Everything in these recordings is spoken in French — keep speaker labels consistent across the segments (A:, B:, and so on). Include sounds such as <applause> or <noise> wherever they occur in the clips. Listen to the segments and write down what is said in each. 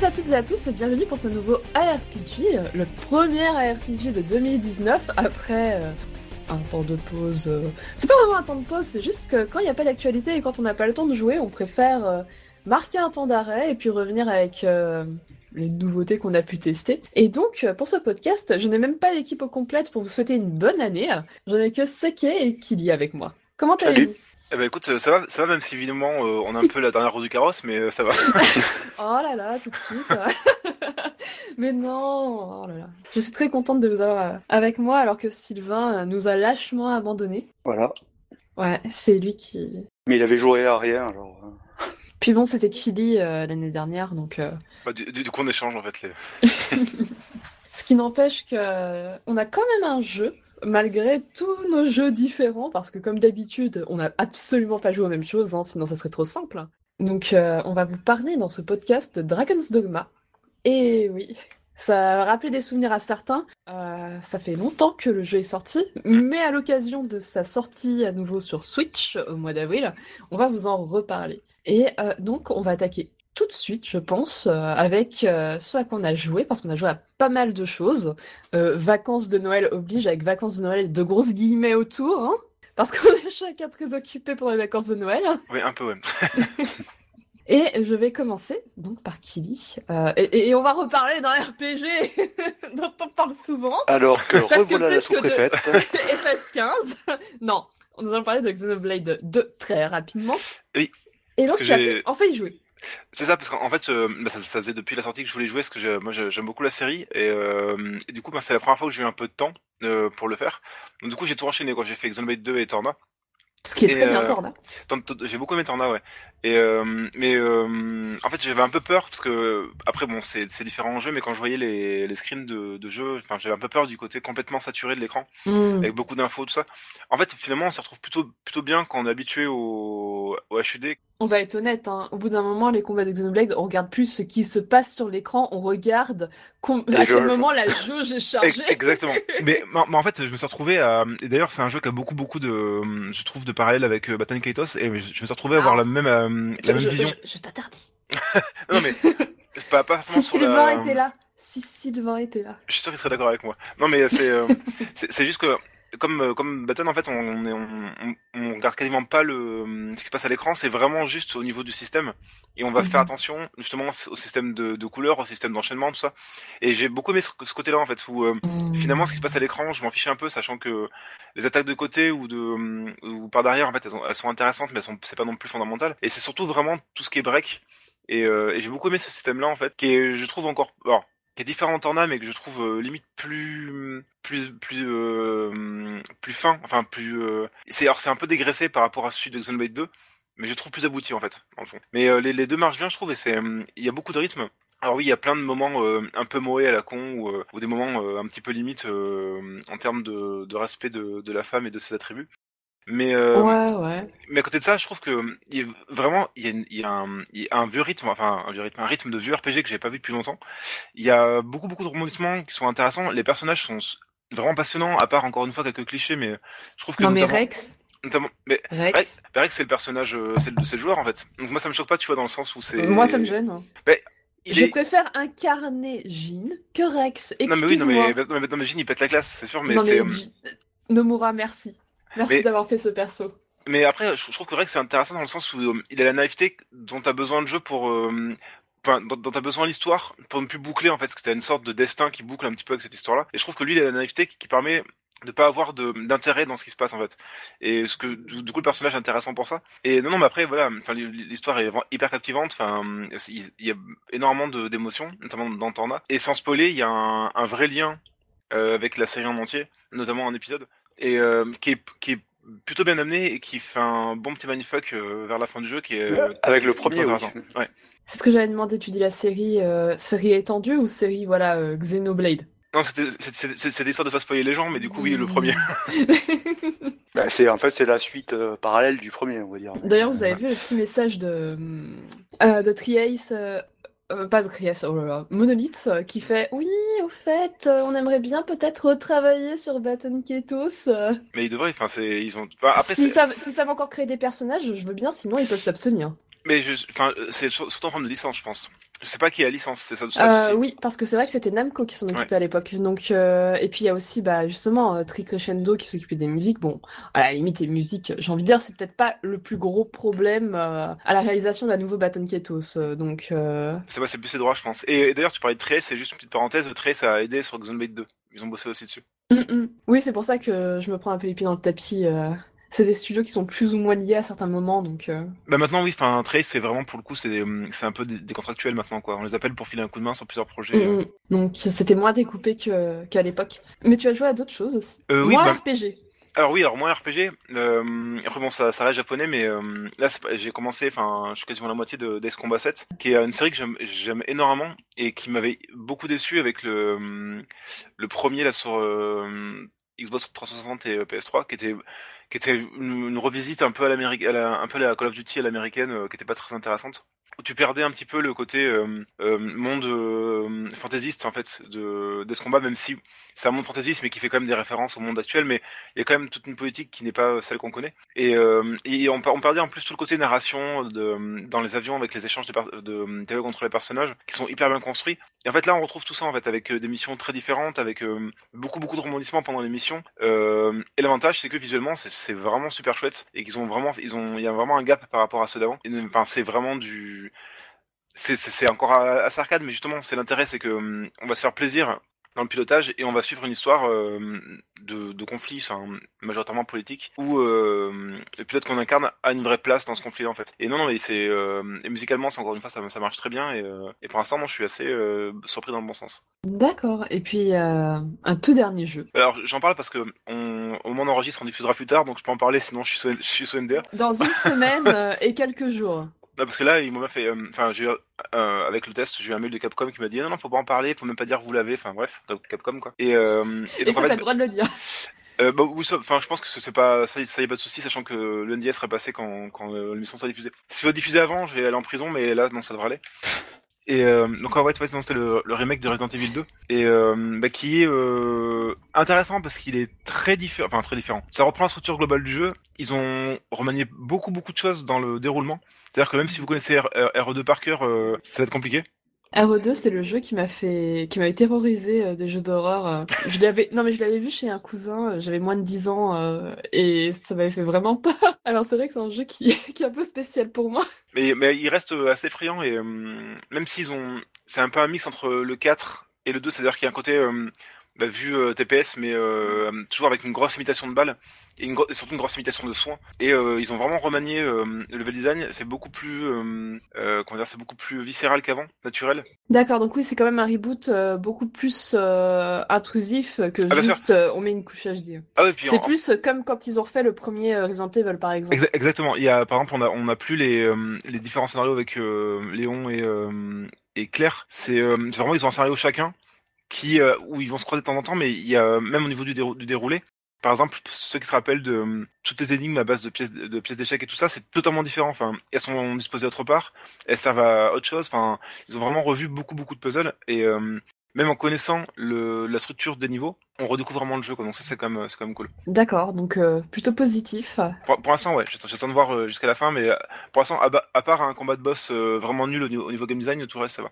A: Salut à toutes et à tous et bienvenue pour ce nouveau ARPG, euh, le premier ARPG de 2019 après euh, un temps de pause. euh, C'est pas vraiment un temps de pause, c'est juste que quand il n'y a pas d'actualité et quand on n'a pas le temps de jouer, on préfère euh, marquer un temps d'arrêt et puis revenir avec les nouveautés qu'on a pu tester. Et donc, pour ce podcast, je n'ai même pas l'équipe au complète pour vous souhaiter une bonne année. J'en ai que Seke et Kili avec moi. Comment allez-vous?
B: Eh ben écoute, euh, ça va, ça va même si évidemment euh, on a un peu la dernière roue du carrosse, mais euh, ça va. <laughs>
A: Oh là là, tout de suite. <laughs> Mais non, oh là là. Je suis très contente de vous avoir euh, avec moi alors que Sylvain nous a lâchement abandonnés.
C: Voilà.
A: Ouais, c'est lui qui.
C: Mais il avait joué à rien, alors. euh, <laughs>
A: Puis bon, c'était Kili euh, l'année dernière, donc. euh,
B: Bah, du, du- coup on échange en fait les.
A: Ce qui n'empêche que on a quand même un jeu, malgré tous nos jeux différents, parce que comme d'habitude, on n'a absolument pas joué aux mêmes choses, hein, sinon ça serait trop simple. Donc euh, on va vous parler dans ce podcast de Dragon's Dogma. Et oui, ça a rappelé des souvenirs à certains. Euh, ça fait longtemps que le jeu est sorti, mais à l'occasion de sa sortie à nouveau sur Switch au mois d'avril, on va vous en reparler. Et euh, donc on va attaquer tout de suite, je pense, euh, avec euh, ce à quoi on a joué, parce qu'on a joué à pas mal de choses. Euh, vacances de Noël oblige, avec vacances de Noël, de grosses guillemets autour, hein, parce qu'on est chacun très occupé pour les vacances de Noël.
B: Oui, un peu ouais. <laughs>
A: Et je vais commencer donc par Kili. Euh, et, et on va reparler d'un RPG <laughs> dont on parle souvent,
C: Alors que revoilà la sous-préfète. <laughs>
A: FF15. non, nous allons parler de Xenoblade 2 très rapidement.
B: Oui,
A: Et donc tu as
B: j'ai-
A: fait- enfin y jouer.
B: C'est ça parce qu'en en fait euh, bah, ça, ça faisait depuis la sortie que je voulais jouer parce que j'ai- moi j'ai- j'aime beaucoup la série et, euh, du coup bah, c'est la première fois que j'ai eu un peu de temps euh, pour le faire. Donc du coup j'ai tout enchaîné quoi. J'ai fait Xenoblade 2 et Torna.
A: Ce qui est
B: Et,
A: très bien
B: euh,
A: Torna.
B: J'ai beaucoup aimé Torna, ouais. Et euh, mais euh, en fait, j'avais un peu peur parce que après, bon, c'est c'est différents jeux, mais quand je voyais les, les screens de, de jeux, enfin, j'avais un peu peur du côté complètement saturé de l'écran,
A: Hmm.
B: avec beaucoup d'infos, tout ça. En fait, finalement, on se retrouve plutôt plutôt bien quand on est habitué au, au HUD.
A: On va être honnête, hein, au bout d'un moment, les combats de Xenoblade, on regarde plus ce qui se passe sur l'écran, on regarde com- à quel moment la jauge est chargée.
B: Ex- Exactement. <laughs> mais, mais mais en fait, je me suis retrouvé à. Et d'ailleurs, c'est un jeu qui a beaucoup beaucoup de, je trouve, de parallèles avec euh, Baton Kaitos, et je me suis retrouvé à avoir
A: Ah.
B: la même euh,
A: Je,
B: la même
A: je-
B: vision.
A: je- je t'interdis. <laughs>
B: Non mais pas pas
A: Si Sylvain
B: la-
A: était là, si Sylvain était là.
B: Je suis sûr qu'il serait d'accord avec moi. Non, mais c'est euh, <laughs> c'est c'est juste que comme euh, comme Baton en fait, on on, on, on, regarde quasiment pas le ce qui se passe à l'écran. C'est vraiment juste au niveau du système et on va
A: Mhm.
B: faire attention justement au système de, de couleurs, au système d'enchaînement, tout ça. Et j'ai beaucoup aimé ce, ce côté-là en fait où euh, finalement ce qui se passe à l'écran, je m'en fichais un peu, sachant que les attaques de côté ou de ou par derrière en fait, elles, ont- elles sont intéressantes, mais elles sont c'est pas non plus fondamental. Et c'est surtout vraiment tout ce qui est break. Et, euh, et j'ai beaucoup aimé ce système-là en fait, qui est, je trouve encore, alors, qui est différent en Torna, mais que je trouve euh, limite plus, plus, plus, euh, plus fin, enfin plus. euh, c'est alors c'est un peu dégraissé par rapport à celui de Xenoblade 2, mais je trouve plus abouti en fait, le fond. Mais les, les deux marchent bien, je trouve, et c'est, il y a beaucoup de rythme. Alors oui, il y a plein de moments un peu moés à la con ou, ou des moments un petit peu limite en termes de, de respect de, de la femme et de ses attributs. Mais euh,
A: Ouais, ouais.
B: mais à côté de ça, je trouve que il y a vraiment il y a, une- il y a un, il y a un vieux rythme, enfin un vieux rythme, un rythme de vieux RPG que j'ai pas vu depuis longtemps. Il y a beaucoup beaucoup de rebondissements qui sont intéressants. Les personnages sont vraiment passionnants, à part encore une fois quelques clichés, mais je trouve que
A: Non mais Rex,
B: notamment mais
A: Rex,
B: Rex c'est le personnage, euh, c'est le, le joueur en fait. Donc moi ça me choque pas, tu vois, dans le sens où c'est.
A: moi ça me gêne. hein. Je
B: est-
A: préfère incarner Jean que Rex.
B: Non mais oui, non
A: Excuse-moi.
B: mais, non mais, non, mais Jin, il pète la classe, c'est sûr, mais
A: Non,
B: c'est.
A: mais J- Nomura, merci. Merci
B: Mais-
A: d'avoir fait ce perso.
B: Mais après, je, je trouve que Rex c'est intéressant dans le sens où euh, il a la naïveté dont t'as besoin de jeu pour, euh, enfin, dont, dont t'as besoin l'histoire pour ne plus boucler en fait, parce que t'as une sorte de destin qui boucle un petit peu avec cette histoire-là. Et je trouve que lui, il a la naïveté qui, qui permet de pas avoir d'intérêt dans ce qui se passe en fait. Et ce que du, coup le personnage est intéressant pour ça. Et non non mais après voilà, enfin l'histoire est hyper captivante. Enfin il y a énormément de- d'émotions, notamment dans Torna. Et sans spoiler, il y a un, un vrai lien euh, avec la série en entier, notamment un épisode, et euh, qui est qui est plutôt bien amené et qui fait un bon petit mindfuck euh, vers la fin du jeu qui est euh,
C: Avec le premier, oui.
B: Ouais.
A: C'est ce que j'avais demandé. Tu dis la série, euh, série étendue ou série, voilà, euh, Xenoblade?
B: Non, c'était c'est- c'est l'histoire de pas spoiler les gens, mais du coup oui le premier. <laughs> <laughs>
C: Bah, c'est en fait c'est la suite euh, parallèle du premier, on va dire.
A: D'ailleurs, vous avez vu le petit message de, euh, de Triace, euh, euh, pas de Triace, oh là là, Monolith, euh, qui fait Oui, au fait, euh, on aimerait bien peut-être retravailler sur Baton Ketos.
B: Mais ils devraient, enfin c'est ils ont. enfin, après
A: si, ça, si ça va encore créer des personnages, je veux bien, sinon ils peuvent s'abstenir.
B: Mais je, enfin, c'est sur- surtout en forme de licence, je pense. Je sais pas qui est la licence, c'est ça, ça
A: euh, Oui, parce que c'est vrai que c'était Namco qui s'en occupait à l'époque. Donc, euh, et puis il y a aussi, bah, justement, euh, Trick Crescendo qui s'occupait des musiques. Bon, à la limite, les musiques, j'ai envie de dire, c'est peut-être pas le plus gros problème euh, à la réalisation d'un nouveau Baton Ketos. donc.
B: C'est c'est plus ses droits, je pense. Et, d'ailleurs, tu parlais de Trace, c'est juste une petite parenthèse. Trace a aidé sur Xenoblade 2. Ils ont bossé aussi dessus.
A: Mm, mm. Oui, c'est pour ça que je me prends un peu les pieds dans le tapis c'est des studios qui sont plus ou moins liés à certains moments, donc. Euh...
B: Bah maintenant oui, enfin Trace c'est vraiment pour le coup c'est c'est un peu des, contractuels maintenant quoi. On les appelle pour filer un coup de main sur plusieurs projets.
A: Mm, mm. Donc c'était moins découpé que qu'à l'époque. Mais tu as joué à d'autres choses aussi. Euh, oui, bah... RPG.
B: Alors oui, alors moi RPG. Euh, après bon, ça, ça reste japonais, mais euh, là j'ai commencé, enfin, je suis quasiment la moitié de Death Combat 7, qui est une série que j'aime énormément et qui m'avait beaucoup déçu avec le le premier là sur euh, Xbox 360 et PS3, qui était qui était une, revisite un peu à l'américaine, un peu à la Call of Duty à l'américaine, euh, qui était pas très intéressante tu perdais un petit peu le côté euh, euh, monde euh, fantaisiste en fait de, de ce combat, même si c'est un monde fantaisiste mais qui fait quand même des références au monde actuel, mais il y a quand même toute une politique qui n'est pas celle qu'on connaît. Et, et on, on, perdait en plus tout le côté narration de, dans les avions avec les échanges de, de dialogue entre les personnages qui sont hyper bien construits. Et en fait là on retrouve tout ça en fait avec des missions très différentes, avec beaucoup beaucoup de rebondissements pendant les missions. et l'avantage c'est que visuellement c'est vraiment super chouette et qu'ils ont vraiment ils ont il y a vraiment un gap par rapport à ceux d'avant. Enfin c'est vraiment du c'est encore assez arcade, mais justement, c'est l'intérêt, c'est que hum, on va se faire plaisir dans le pilotage et on va suivre une histoire euh, de, de conflit, enfin, majoritairement politique, où euh, le pilote qu'on incarne a une vraie place dans ce conflit en fait. Et non, non, mais c'est euh, musicalement, c'est encore une fois, ça, ça marche très bien et, euh, et pour l'instant, moi, je suis assez euh, surpris dans le bon sens.
A: D'accord. Et puis un tout dernier jeu.
B: Alors, j'en parle parce que on, au moment d'enregistre, on diffusera plus tard, donc je peux en parler, sinon je suis je suis.
A: Dans une semaine et quelques jours
B: parce que là, il m'a fait, euh, enfin, j'ai euh, avec le test, j'ai eu un mail de Capcom qui m'a dit non, non, faut pas en parler, faut même pas dire que vous l'avez, enfin bref, Capcom quoi.
A: Et, euh, et, donc, ça, t'as le droit de le dire.
B: Euh, bah, enfin, je pense que c'est pas ça, ça y a pas de souci, sachant que le NDS serait passé quand, quand euh, l'émission sera diffusée. Si vous diffuser avant, je vais aller en prison, mais là, non, ça devrait aller. Et euh, donc en vrai, c'est le, le remake de Resident Evil 2 et euh, bah, qui est euh, intéressant parce qu'il est très différent, enfin très différent. Ça reprend la structure globale du jeu. Ils ont remanié beaucoup beaucoup de choses dans le déroulement. C'est-à-dire que même si vous connaissez RE2 par cœur, ça va être compliqué.
A: RE2, c'est le jeu qui m'a fait, qui m'avait terrorisé euh, des jeux d'horreur. Euh. Je l'avais, non mais je l'avais vu chez un cousin. Euh, j'avais moins de 10 ans et ça m'avait fait vraiment peur. <laughs> Alors c'est vrai que c'est un jeu <laughs> qui, est un peu spécial pour moi.
B: Mais, mais il reste assez effrayant et même s'ils ont, c'est un peu un mix entre le 4 et le 2, c'est-à-dire qu'il y a un côté bah, vu TPS, mais toujours avec une grosse imitation de balles et, une surtout une grosse imitation de soins. Et euh, ils ont vraiment remanié euh, le level design. C'est beaucoup plus, euh, comment dire, c'est beaucoup plus viscéral qu'avant, naturel.
A: D'accord, donc oui, c'est quand même un reboot beaucoup plus intrusif que ah, juste on met une couche HD. Ah oui, c'est plus comme quand ils ont refait le premier Resident Evil, par exemple.
B: exactement. Il y a, par exemple, on a, on a plus les, les différents scénarios avec Léon et, et Claire. C'est vraiment ils ont un scénario chacun qui où ils vont se croiser de temps en temps, mais il y a même au niveau du, du déroulé, par exemple, ceux qui se rappellent de euh, toutes les énigmes à base de pièces de pièces d'échecs et tout ça, c'est totalement différent. Enfin, elles sont disposées autre part, elles servent à autre chose. Enfin, ils ont vraiment revu beaucoup beaucoup de puzzles et euh, même en connaissant le, la structure des niveaux, on redécouvre vraiment le jeu. Quoi. Donc ça, c'est quand même c'est quand même cool.
A: D'accord, donc euh, plutôt positif.
B: Pour, pour l'instant, ouais. J'attends de voir jusqu'à la fin, mais pour l'instant, à, à, part un combat de boss vraiment nul au niveau, au niveau, game design, tout le reste ça va.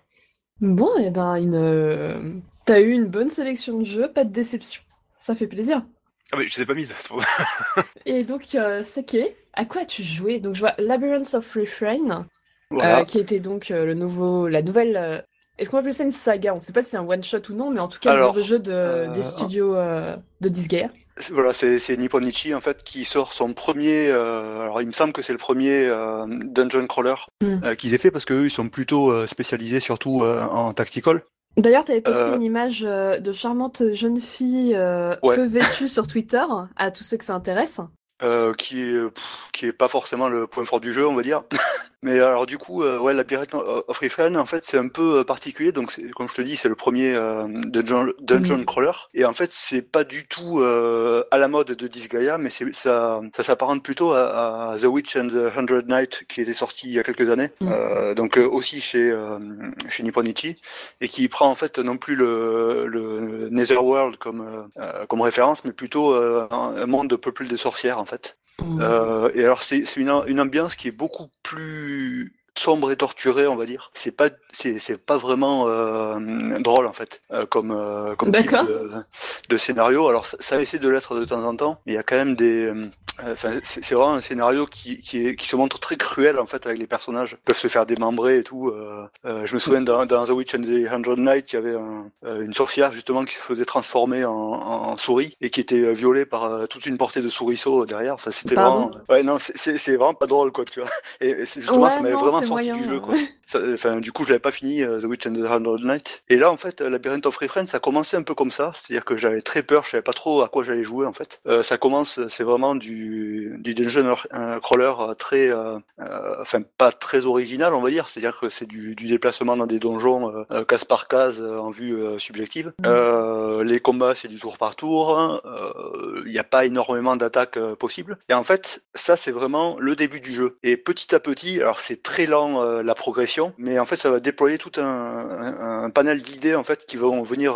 A: Bon, et eh ben, une... t'as eu une bonne sélection de jeux, pas de déception. Ça fait plaisir.
B: Ah mais je t'ai pas mise, c'est pour ça. <laughs>
A: Et donc, euh, Seke, à quoi as-tu joué? Donc je vois Labyrinth of Refrain, euh, qui était donc euh, le nouveau, la nouvelle... Euh, est-ce qu'on peut appeler ça une saga? On ne sait pas si c'est un one-shot ou non, mais en tout cas, le jeu de, des studios de Disgaea.
C: Voilà, c'est Nipponichi en fait qui sort son premier. alors il me semble que c'est le premier dungeon crawler hmm. qu'ils aient fait parce qu'eux ils sont plutôt spécialisés surtout en tactical.
A: D'ailleurs, tu avais posté euh. une image euh, de charmante jeune fille euh, peu vêtue sur Twitter, à tous ceux que ça intéresse.
C: qui est qui est pas forcément le point fort du jeu, on va dire. <laughs> Mais alors du coup, euh, ouais, Labyrinth of Refrain, en fait, c'est un peu euh, particulier. Donc, comme je te dis, c'est le premier euh, dungeon, dungeon crawler. Et en fait, c'est pas du tout euh, à la mode de Disgaea, mais ça, ça s'apparente plutôt à, à, The Witch and the Hundred Nights, qui était sorti il y a quelques années. Mm. Euh, donc aussi chez chez Nipponichi, et qui prend en fait non plus le, le Netherworld comme comme référence, mais plutôt un, un monde de peuple des sorcières en fait. Euh, et alors c'est une, une ambiance qui est beaucoup plus sombre et torturé, on va dire. C'est pas, c'est pas vraiment drôle en fait, comme comme type de, de, scénario. Alors ça, ça essaie de l'être de temps en temps, mais il y a quand même des Enfin, c'est vraiment un scénario qui, qui, est, qui, se montre très cruel en fait avec les personnages. Ils peuvent se faire démembrer et tout. Euh, euh, je me souviens dans, dans, The Witch and the Hundred Night, il y avait un, euh, une sorcière justement qui se faisait transformer en, en, souris et qui était violée par toute une portée de souriceaux derrière. Enfin, c'était vraiment. Ouais, non, c'est vraiment pas drôle quoi, tu vois. Et, et justement, ça m'avait vraiment sorti du jeu quoi. enfin, du coup, je l'avais pas fini The Witch and the Hundred Night. Et là, en fait, Labyrinth of Refrain, ça commençait un peu comme ça, c'est-à-dire que j'avais très peur, je savais pas trop à quoi j'allais jouer en fait. ça commence, c'est vraiment du du, dungeon crawler euh, très, euh, euh, enfin pas très original, on va dire. C'est-à-dire que c'est du, déplacement dans des donjons case par case en vue subjective. Mm. les combats, c'est du tour par tour. Il n'y a pas énormément d'attaques possibles. Et en fait, ça, c'est vraiment le début du jeu. Et petit à petit, alors c'est très lent la progression, mais en fait, ça va déployer tout un, panel d'idées en fait qui vont venir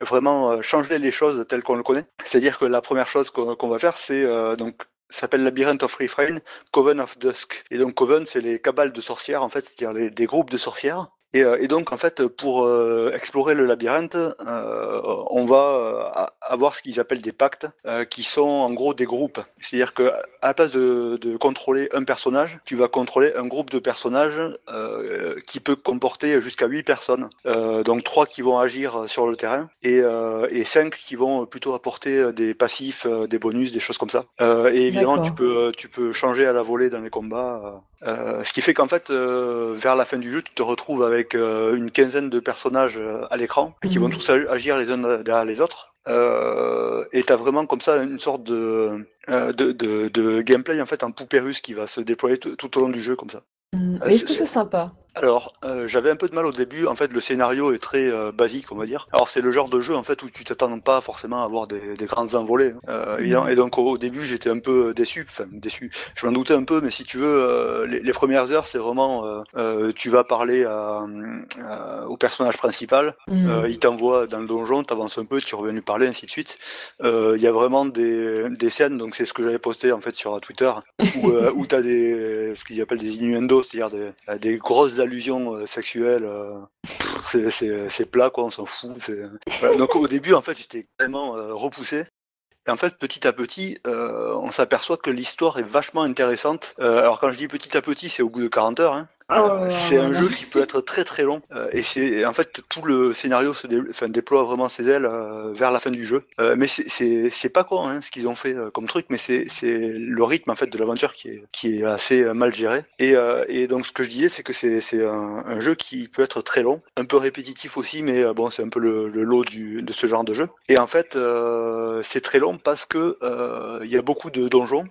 C: vraiment changer les choses telles qu'on le connaît. C'est-à-dire que la première chose qu'on va faire, c'est donc s'appelle Labyrinth of Refrain, Coven of Dusk. Et donc Coven, c'est les cabales de sorcières, en fait, c'est-à-dire des groupes de sorcières. Et, euh, et, donc en fait pour euh, explorer le labyrinthe, euh, on va avoir ce qu'ils appellent des pactes, qui sont en gros des groupes. C'est-à-dire que à la place de, de, contrôler un personnage, tu vas contrôler un groupe de personnages qui peut comporter jusqu'à 8 personnes. donc trois qui vont agir sur le terrain et, et 5 qui vont plutôt apporter des passifs, des bonus, des choses comme ça. et évidemment tu peux tu peux changer à la volée dans les combats. ce qui fait qu'en fait vers la fin du jeu tu te retrouves avec avec euh, une quinzaine de personnages euh, à l'écran qui vont mhm. tous agir les uns derrière les autres. Euh, et tu as vraiment comme ça une sorte de, de, de, de, gameplay en fait en poupée russe qui va se déployer tout au long du jeu comme ça.
A: Mhm. Est-ce que c'est sympa?
C: Alors, euh, j'avais un peu de mal au début. En fait, le scénario est très euh, basique, on va dire. Alors, c'est le genre de jeu en fait où tu t'attends pas forcément à avoir des, des grandes envolées. Euh, mm. Et donc, au, début, j'étais un peu déçu. Enfin, déçu. Je m'en doutais un peu, mais si tu veux, les, les, premières heures, c'est vraiment, tu vas parler à, au personnage principal. Mm. il t'envoie dans le donjon, t'avances un peu, tu reviens lui parler, ainsi de suite. Il y a vraiment des, des scènes. Donc, c'est ce que j'avais posté en fait sur Twitter, où, <laughs> où t'as des ce qu'ils appellent des innuendos, c'est-à-dire des, des grosses allusions euh, sexuelles. Euh, c'est plat, quoi, on s'en fout. Donc au début, en fait, j'étais vraiment euh, repoussé. Et en fait, petit à petit, on s'aperçoit que l'histoire est vachement intéressante. alors quand je dis petit à petit, c'est au bout de 40 heures. Hein. Oh c'est un jeu qui peut être très très long euh, et c'est en fait tout le scénario se déploie vraiment ses ailes euh, vers la fin du jeu. Euh, mais c'est pas quoi hein, ce qu'ils ont fait comme truc, mais c'est le rythme en fait de l'aventure qui est qui est assez mal géré. Et, et donc ce que je disais, c'est que c'est un, un, jeu qui peut être très long, un peu répétitif aussi, mais bon c'est un peu le, le, lot du, de ce genre de jeu. Et en fait c'est très long parce que il y a beaucoup de donjons.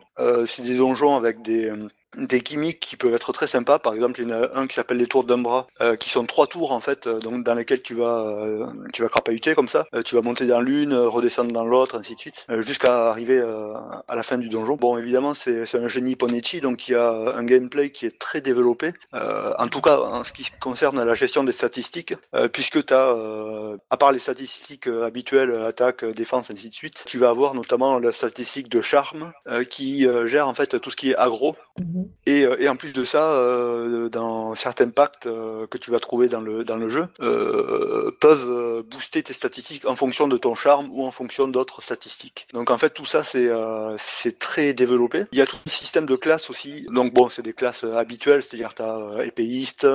C: c'est des donjons avec des des gimmicks qui peuvent être très sympas. Par exemple, il y en a un qui s'appelle les tours d'un bras, euh, qui sont trois tours en fait, euh, donc dans lesquels tu vas euh, tu vas crapahuter comme ça. tu vas monter dans l'une, redescendre dans l'autre, ainsi de suite, jusqu'à arriver à la fin du donjon. Bon, évidemment, c'est un génie Ponichi, donc il y a un gameplay qui est très développé. en tout cas, en ce qui concerne la gestion des statistiques, puisque tu as, à part les statistiques habituelles, attaque, défense, ainsi de suite, tu vas avoir notamment la statistique de charme qui gère en fait tout ce qui est aggro. Mhm. Et, euh, et, en plus de ça, euh, dans certains pactes euh, que tu vas trouver dans le, dans le jeu, peuvent booster tes statistiques en fonction de ton charme ou en fonction d'autres statistiques. Donc en fait, tout ça, c'est c'est très développé. Il y a tout un système de classes aussi. Donc bon, c'est des classes habituelles, c'est-à-dire tu as épéiste,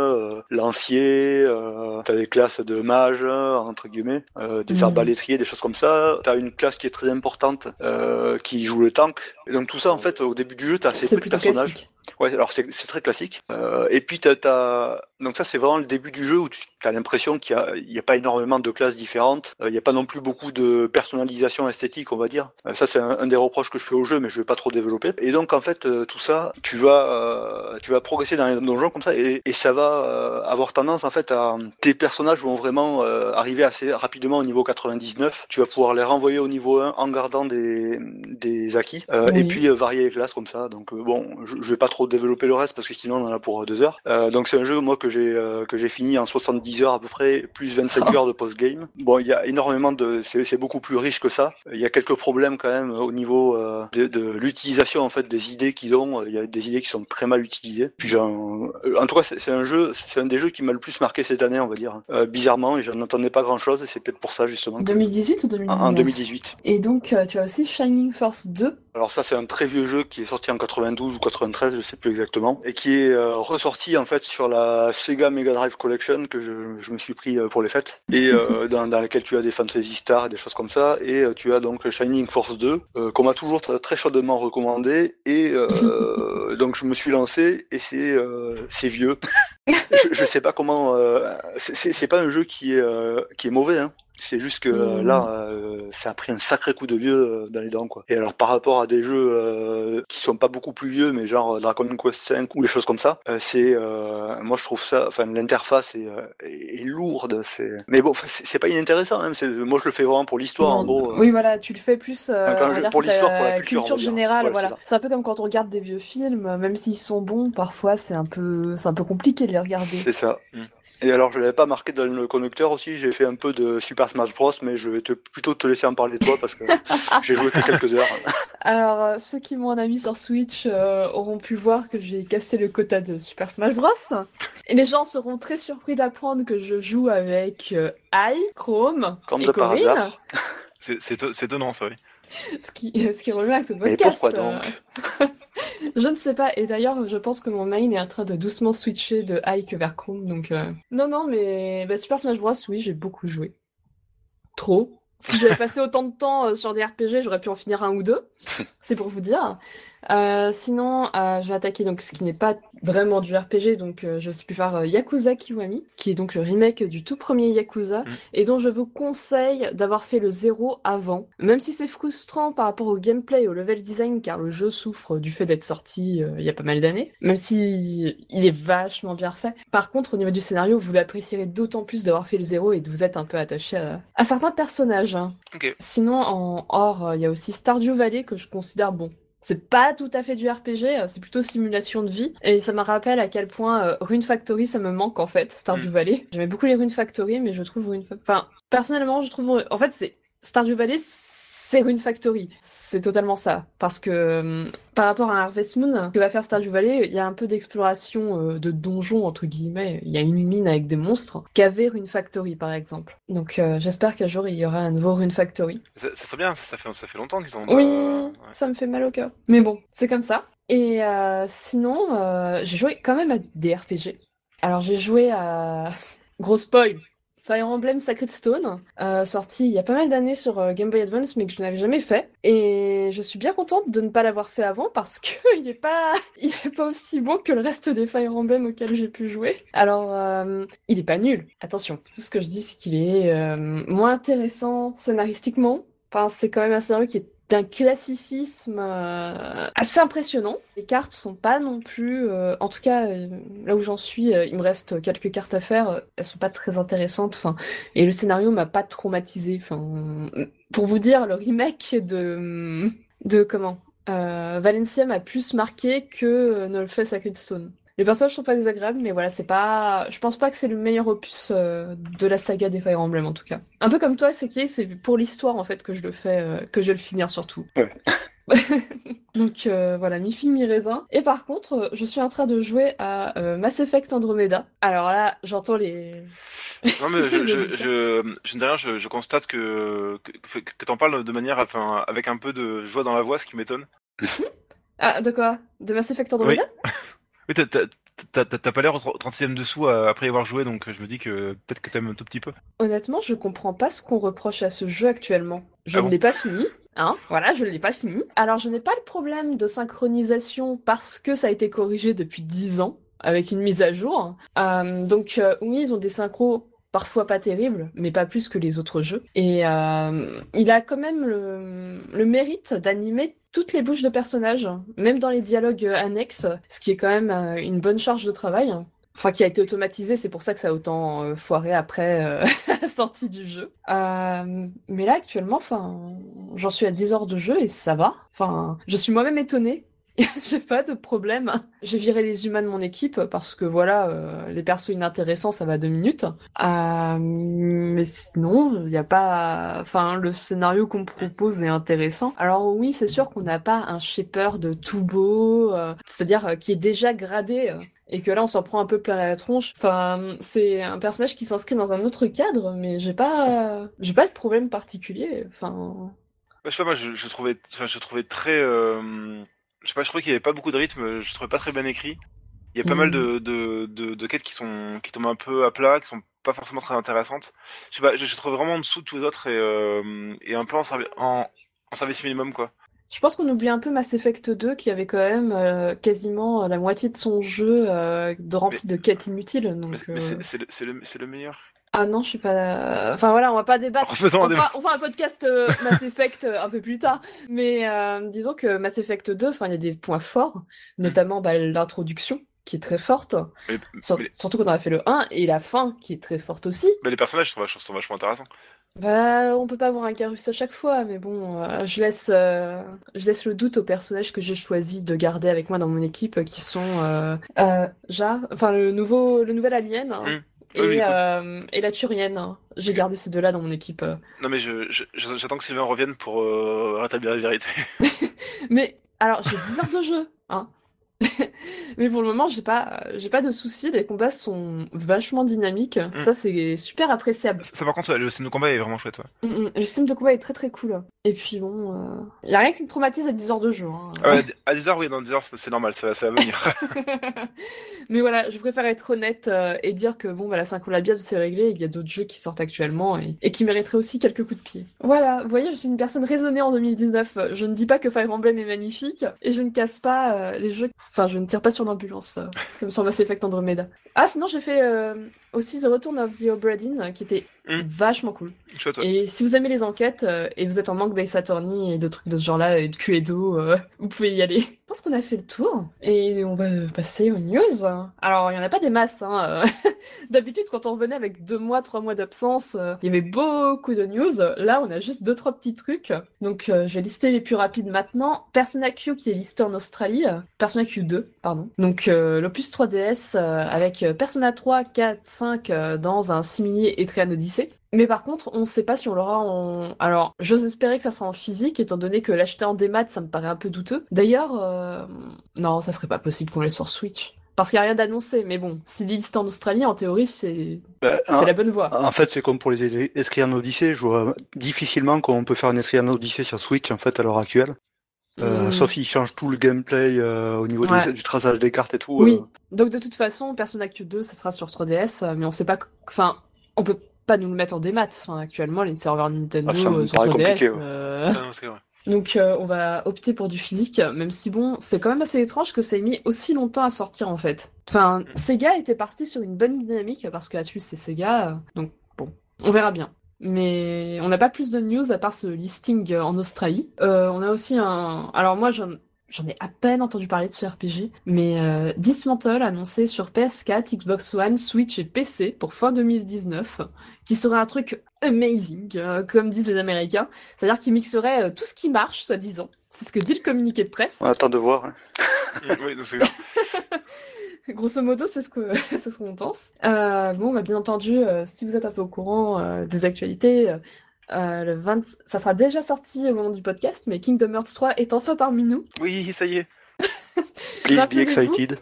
C: lancier, tu as des classes de mage, entre guillemets, des mmh. arbalétriers, des choses comme ça. Tu as une classe qui est très importante qui joue le tank. Et donc tout ça, en fait, au début du jeu, tu as de personnages. Ouais, alors c'est très classique. Euh, et puis t'as, as... donc ça c'est vraiment le début du jeu où tu as l'impression qu'il n'y a, a, pas énormément de classes différentes. Euh, il n'y a pas non plus beaucoup de personnalisation esthétique, on va dire. Euh, ça c'est un, des reproches que je fais au jeu, mais je vais pas trop développer. Et donc en fait euh, tout ça, tu vas tu vas progresser dans les donjons comme ça et, et ça va avoir tendance en fait à tes personnages vont vraiment arriver assez rapidement au niveau 99. Tu vas pouvoir les renvoyer au niveau 1 en gardant des, des acquis et puis varier les classes comme ça. Donc bon, je, je vais pas trop développer le reste parce que sinon on en a pour deux heures. Euh, donc c'est un jeu moi que j'ai que j'ai fini en 70 10 heures à peu près, plus 25 <laughs> heures de post-game. Bon, il y a énormément de, c'est beaucoup plus riche que ça. Il y a quelques problèmes quand même au niveau euh, de, de l'utilisation en fait des idées qu'ils ont. Il y a des idées qui sont très mal utilisées. Puis en, en tout cas, c'est un jeu, c'est un des jeux qui m'a le plus marqué cette année, on va dire. Euh, bizarrement, et j'en entendais pas grand chose, et c'est peut-être pour ça justement.
A: 2018 ou 2019
C: En 2018.
A: Et donc, euh, tu as aussi Shining Force 2.
C: Alors ça, c'est un très vieux jeu qui est sorti en 92 ou 93, je sais plus exactement, et qui est euh, ressorti en fait sur la Sega Mega Drive Collection que je, je me suis pris euh, pour les fêtes, et euh, <laughs> dans, dans laquelle tu as des Fantasy Star et des choses comme ça, et tu as donc Shining Force 2, qu'on m'a toujours très, très chaudement recommandé, et <laughs> donc je me suis lancé, et c'est c'est vieux. <laughs> je, je sais pas comment. c'est pas un jeu qui est qui est mauvais, hein. C'est juste que euh,
A: Mmh.
C: là, euh, ça a pris un sacré coup de vieux euh, dans les dents, quoi. Et alors, par rapport à des jeux qui sont pas beaucoup plus vieux, mais genre Dragon Quest 5 ou des choses comme ça, c'est, moi, je trouve ça, enfin, l'interface est, est, est lourde. C'est, mais bon, c'est pas inintéressant. Hein, moi, je le fais vraiment pour l'histoire, en gros. euh.
A: Oui, voilà, tu le fais plus
C: je- pour l'histoire, pour la culture,
A: générale.
C: Voilà,
A: Voilà,
C: c'est
A: un peu comme quand on regarde des vieux films, même s'ils sont bons, parfois c'est un peu, c'est un peu compliqué de les regarder.
C: C'est ça.
B: Mm.
C: Et alors, je l'avais pas marqué dans le conducteur aussi. J'ai fait un peu de Super Smash Bros, mais je vais te, plutôt te laisser en parler toi parce que <laughs> j'ai joué que quelques heures.
A: Alors, euh, ceux qui m'ont ami sur Switch euh, auront pu voir que j'ai cassé le quota de Super Smash Bros. Et les gens seront très surpris d'apprendre que je joue avec euh, Ai, Chrome
C: Comme
A: et
C: de par hasard.
B: C'est c'est éto- c'est étonnant, ça, oui. <laughs>
A: Ce qui, ce qui revient avec ce
C: Mais
A: podcast.
C: pourquoi donc?
A: euh. <laughs> <laughs> Je ne sais pas. Et d'ailleurs, je pense que mon main est en train de doucement switcher de Ike vers Chrome. Donc, euh, non, non, mais bah, Super Smash Bros. Oui, j'ai beaucoup joué. Trop. Si j'avais passé autant de temps euh, sur des RPG, j'aurais pu en finir un ou deux. <laughs> C'est pour vous dire. Euh, sinon, euh, je vais attaquer donc ce qui n'est pas vraiment du RPG. Donc, euh, je suis pu faire Yakuza Kiwami, qui est donc le remake du tout premier Yakuza,
B: Mm.
A: et dont je vous conseille d'avoir fait le zéro avant. Même si c'est frustrant par rapport au gameplay et au level design, car le jeu souffre du fait d'être sorti il y a pas mal d'années. Même si il est vachement bien fait. Par contre, au niveau du scénario, vous l'apprécierez d'autant plus d'avoir fait le zéro et de vous être un peu attaché à, à certains personnages. hein.
B: Ok.
A: Sinon, en or, il y a aussi Stardew Valley que je considère bon. C'est pas tout à fait du RPG, euh, c'est plutôt simulation de vie. Et ça me rappelle à quel point euh, Rune Factory, ça me manque en fait, Stardew
B: Mm.
A: Valley. J'aimais beaucoup les Rune Factory, mais je trouve Rune... Enfin, personnellement, je trouve... En fait, c'est Stardew Valley, c'est Rune Factory. C'est totalement ça. Parce que euh, par rapport à Harvest Moon, ce que va faire Stardew Valley, il y a un peu d'exploration euh, de donjons, entre guillemets. Il y a une mine avec des monstres qu'avait Rune Factory, par exemple. Donc euh, j'espère qu'un jour, il y aura un nouveau Rune Factory.
B: Ça, ça serait bien, ça, ça fait, ça fait longtemps qu'ils ont.
A: Oui,
B: euh, ouais.
A: ça me fait mal au cœur. Mais bon, c'est comme ça. Et euh, sinon, j'ai joué quand même à des RPG. Alors j'ai joué à... <laughs> Gros spoil Fire Emblem Sacred Stone, euh, sorti il y a pas mal d'années sur euh, Game Boy Advance, mais que je n'avais jamais fait. Et je suis bien contente de ne pas l'avoir fait avant parce que <laughs> il est pas, il est pas aussi bon que le reste des Fire Emblem auxquels j'ai pu jouer. Alors, euh, il est pas nul. Attention, tout ce que je dis, c'est qu'il est euh, moins intéressant scénaristiquement. Enfin, c'est quand même un scénario qui est d'un classicisme euh, assez impressionnant. Les cartes sont pas non plus, euh, en tout cas euh, là où j'en suis, il me reste quelques cartes à faire. elles sont pas très intéressantes. Enfin, et le scénario m'a pas traumatisé. Enfin, pour vous dire, le remake de de comment Valencia m'a plus marqué que ne le Sacred Stone. Les personnages sont pas désagréables, mais voilà, c'est pas. Je pense pas que c'est le meilleur opus euh, de la saga des Fire Emblem en tout cas. Un peu comme toi, c'est qui c'est pour l'histoire en fait que je le fais, euh, que je vais le finir surtout.
C: Ouais. <laughs>
A: Donc euh, voilà, mi fille mi raisin. Et par contre, je suis en train de jouer à euh, Mass Effect Andromeda. Alors là, j'entends les. <laughs>
B: Non mais je, je, je, je ne dis rien, je, je constate que que, que t'en parles de manière, enfin, avec un peu de joie dans la voix, ce qui m'étonne.
A: Ah, de quoi? De Mass Effect Andromeda?
B: Oui, <laughs> t'as- t'as- pas l'air au 36ème dessous euh, après avoir joué, donc je me dis que peut-être que t'aimes un tout petit peu.
A: Honnêtement, je comprends pas ce qu'on reproche à ce jeu actuellement. Je
B: Ah
A: ne
B: bon
A: l'ai pas fini. Hein, voilà, je ne l'ai pas fini. Alors, je n'ai pas le problème de synchronisation parce que ça a été corrigé depuis 10 ans avec une mise à jour. Euh, donc, euh, oui, ils ont des synchros parfois pas terribles, mais pas plus que les autres jeux. Et euh, il a quand même le, mérite d'animer toutes les bouches de personnages, même dans les dialogues euh, annexes, ce qui est quand même euh, une bonne charge de travail. Enfin, qui a été automatisé, c'est pour ça que ça a autant foiré après <laughs> la sortie du jeu. Mais là, actuellement, enfin, j'en suis à 10 heures de jeu et ça va. Enfin, je suis moi-même étonnée <laughs> j'ai pas de problème. J'ai viré les humains de mon équipe parce que voilà, euh, les persos inintéressants, ça va deux minutes. Euh, mais sinon, il a pas. Enfin, le scénario qu'on propose est intéressant. Alors oui, c'est sûr qu'on n'a pas un shaper de tout beau, euh, c'est-à-dire euh, qui est déjà gradé. euh, et que là, on s'en prend un peu plein la tronche. Enfin, c'est un personnage qui s'inscrit dans un autre cadre, mais j'ai pas, j'ai pas de problème particulier. Enfin,
B: je sais pas, moi, je, je trouvais, enfin, je trouvais très, euh, je sais pas, je trouvais qu'il y avait pas beaucoup de rythme, je trouvais pas très bien écrit. Il y a pas mal de, de, de, de quêtes qui sont, qui tombent un peu à plat, qui sont pas forcément très intéressantes. Je sais pas, je, je trouve vraiment en dessous de tous les autres et, euh, et un peu en, en, en service minimum, quoi.
A: Je pense qu'on oublie un peu Mass Effect 2 qui avait quand même euh, quasiment la moitié de son jeu euh, de rempli de quêtes inutiles.
B: Mais,
A: Donc, euh,
B: c'est le, le, c'est le meilleur.
A: Ah non, je suis pas. Enfin voilà, on va pas débattre.
B: Un
A: On
B: débat.
A: fera, on fera un podcast euh, <laughs> Mass Effect euh, un peu plus tard. Mais euh, disons que Mass Effect 2, enfin il y a des points forts, notamment bah, l'introduction qui est très forte,
B: Mais,
A: Sur-
B: mais-
A: surtout quand on a fait le 1, et la fin qui est très forte aussi.
B: mais les personnages sont vachement, sont vachement intéressants.
A: Bah, on peut pas avoir un Carus à chaque fois, mais bon, euh, je laisse, euh, je laisse le doute aux personnages que j'ai choisi de garder avec moi dans mon équipe, qui sont euh, Ja, enfin le nouveau, le nouvel alien hein. Et,
B: Oui,
A: euh, et la Turienne. hein. J'ai gardé ces deux-là dans mon équipe. euh.
B: Non, mais je, je- je- j'attends que Sylvain revienne pour euh, rétablir la vérité. <laughs>
A: Mais alors, j'ai 10 heures de jeu, hein. <laughs> Mais pour le moment, j'ai pas, j'ai pas de soucis. Les combats sont vachement dynamiques. Ça, c'est super appréciable.
B: ça, ça, par contre, le scène de combat est vraiment chouette. Ouais.
A: Mm, mm. Le système de combat est très très cool. Et puis bon, euh... y a rien qui me traumatise à 10 heures de jeu. hein.
B: Ah à 10h, oui, dans 10h, c'est c'est normal, ça, ça va venir. <laughs> <laughs>
A: Mais voilà, je préfère être honnête euh, et dire que bon, bah, la Syncolabium c'est réglé. Il y a d'autres jeux qui sortent actuellement et, et qui mériteraient aussi quelques coups de pied. Voilà, vous voyez, je suis une personne raisonnée en 2019. Je ne dis pas que Fire Emblem est magnifique et je ne casse pas euh, les jeux. Enfin, je ne tire pas sur l'ambulance euh, <laughs> comme sur Mass Effect Andromeda. Ah, sinon j'ai fait euh, aussi The Return of the Obra Dinn qui était
B: Mm.
A: vachement cool.
B: chouette.
A: Et si vous aimez les enquêtes euh, et vous êtes en manque d'Ace Attorney et de trucs de ce genre-là et de Cluedo, euh, <laughs> vous pouvez y aller. Je pense qu'on a fait le tour et on va passer aux news. Alors, il y en a pas des masses. Hein. <laughs> D'habitude, quand on revenait avec deux mois, trois mois d'absence, euh, il y avait beaucoup de news. Là, on a juste deux, trois petits trucs. Donc, euh, je vais lister les plus rapides maintenant. Persona Q qui est listé en Australie. Persona Q 2, pardon. Donc, euh, l'Opus 3DS euh, avec Persona 3, 4, 5 euh, dans un simili Etrian Odyssey. Mais par contre, on ne sait pas si on l'aura en... Alors, j'ose espérer que ça sera en physique, étant donné que l'acheter en démat, ça me paraît un peu douteux. D'ailleurs, non, ça serait pas possible qu'on l'ait sur Switch. Parce qu'il n'y a rien d'annoncé, mais bon, s'il est listé en Australie, en théorie, c'est
C: Bah,
A: la bonne voie.
C: en fait, c'est comme pour les Etrian Odyssey. Je vois difficilement comment on peut faire un Etrian Odyssey sur Switch en fait à l'heure actuelle. Euh,
A: Hmm.
C: Sauf s'ils changent tout le gameplay euh, au niveau du-
A: Ouais.
C: du traçage des cartes et tout.
A: Oui.
C: euh.
A: Donc de toute façon, Persona Q 2, ça sera sur 3DS, euh, mais on sait pas... Enfin, on peut pas nous le mettre en démat. Enfin, actuellement, les serveurs Nintendo
C: Ah, ça me
A: euh, sur
C: paraît
A: 3DS...
C: compliqué, ouais.
A: euh,
B: Ah, non, c'est vrai.
A: Donc euh, on va opter pour du physique, même si bon, c'est quand même assez étrange que ça ait mis aussi longtemps à sortir en fait. Enfin, Sega était parti sur une bonne dynamique parce que Atlus c'est Sega, euh, donc bon, on verra bien. Mais on n'a pas plus de news à part ce listing euh, en Australie. Euh, on a aussi un... Alors moi j'en... J'en ai à peine entendu parler de ce RPG, mais euh, Dismantle annoncé sur PS4, Xbox One, Switch et PC pour fin 2019, qui serait un truc amazing, euh, comme disent les Américains. C'est-à-dire qu'il mixerait euh, tout ce qui marche, soi-disant. C'est ce que dit le communiqué de presse.
C: On attend de voir. hein. <laughs>
B: Oui. <laughs>
A: Grosso modo, c'est ce que <laughs> c'est ce qu'on pense. Euh, bon, bah, bien entendu, euh, si vous êtes un peu au courant euh, des actualités, euh, le 20... ça sera déjà sorti au moment du podcast, mais Kingdom Hearts 3 est enfin parmi nous.
B: Oui, ça y est. <laughs>
C: Please be excited.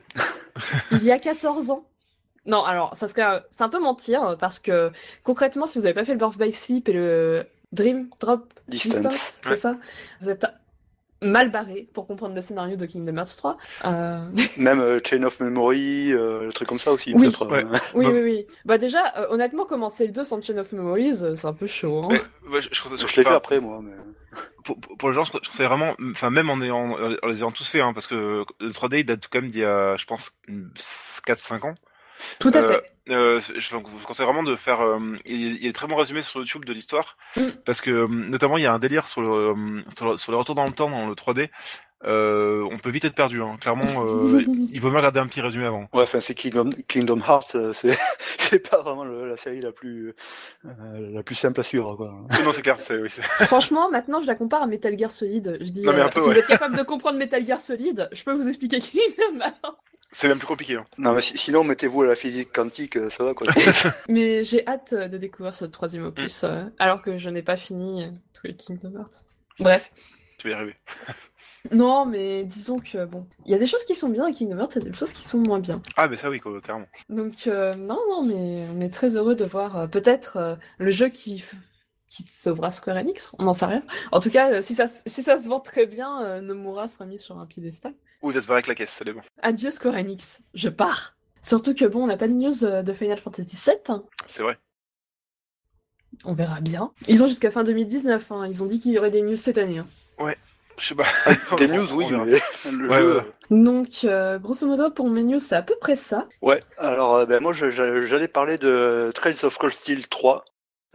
C: <laughs>
A: il y a 14 ans. Non, alors, ça serait, un- c'est un peu mentir, parce que concrètement, si vous avez pas fait le Birth by Sleep et le Dream Drop
C: Distance.
A: Distance, c'est
B: Ouais.
A: ça? Vous êtes mal barré pour comprendre le scénario de Kingdom Hearts 3. Euh, <laughs>
C: Même euh, Chain of Memory, euh, le truc comme ça aussi.
A: Oui.
C: peut-être,
B: Ouais.
C: euh. <laughs>
A: oui,
B: Bah-
A: oui, oui. Bah déjà, euh, honnêtement, commencer le 2 sans Chain of Memories, euh, c'est un peu chaud. Hein.
B: Mais, ouais, je, je, ça-
C: Je l'ai fait après moi. Mais...
B: pour, pour- pour le genre, je ça vraiment, enfin même en, ayant, en les ayant tous fait, hein, parce que le 3D il date quand même d'il y a, je pense, 4-5 ans.
A: Tout à
B: Euh,
A: fait.
B: Euh, je, vous conseille vraiment de faire. euh, il, il est très bon résumé sur YouTube de l'histoire
A: Mm.
B: parce que euh, notamment il y a un délire sur le, sur le sur le retour dans le temps dans le 3D euh, on peut vite être perdu. Hein. Clairement, euh, <laughs> il vaut mieux regarder un petit résumé avant.
C: Ouais, enfin c'est Kingdom, Kingdom Hearts, <laughs> c'est pas vraiment le- la série la plus euh, la plus simple à suivre quoi.
B: Non, c'est clair. oui, <laughs>
A: Franchement, maintenant, je la compare à Metal Gear Solid. Je dis,
B: Non, mais un
A: euh,
B: peu,
A: si
B: ouais.
A: vous êtes capable de comprendre Metal Gear Solid, je peux vous expliquer Kingdom Hearts.
B: C'est même plus compliqué. Hein.
C: Non mais si- sinon mettez-vous à la physique quantique, euh, ça va quoi. <laughs>
A: Mais j'ai hâte euh, de découvrir ce troisième
B: Mm.
A: opus, euh, alors que je n'ai pas fini tous les Kingdom Hearts. Bref.
B: Tu vas y arriver. <laughs>
A: Non, mais disons que bon, il y a des choses qui sont bien à Kingdom Hearts, il y a des choses qui sont moins bien.
B: Ah, mais ça, oui, quoi, clairement.
A: Donc euh, non, non, mais on est très heureux de voir euh, peut-être euh, le jeu qui qui sauvera Square Enix. On n'en sait rien. En tout cas, si ça si ça se vend très bien, Nomura sera mis sur un piédestal.
B: Ou il va se barrer avec la caisse, ça dépend.
A: Adieu Square Enix, je pars. Surtout que bon, on n'a pas de news euh, de Final Fantasy VII.
B: C'est vrai.
A: On verra bien. Ils ont jusqu'à fin 2019. hein. Ils ont dit qu'il y aurait des news cette année. hein.
B: Je sais pas.
C: Des <laughs> news oui, mais <laughs> le
B: Ouais,
C: jeu.
B: ouais.
A: Donc, euh, grosso modo, pour mes news, c'est à peu près ça.
C: Ouais, alors euh, ben, moi j'allais parler de Trails of Cold Steel 3,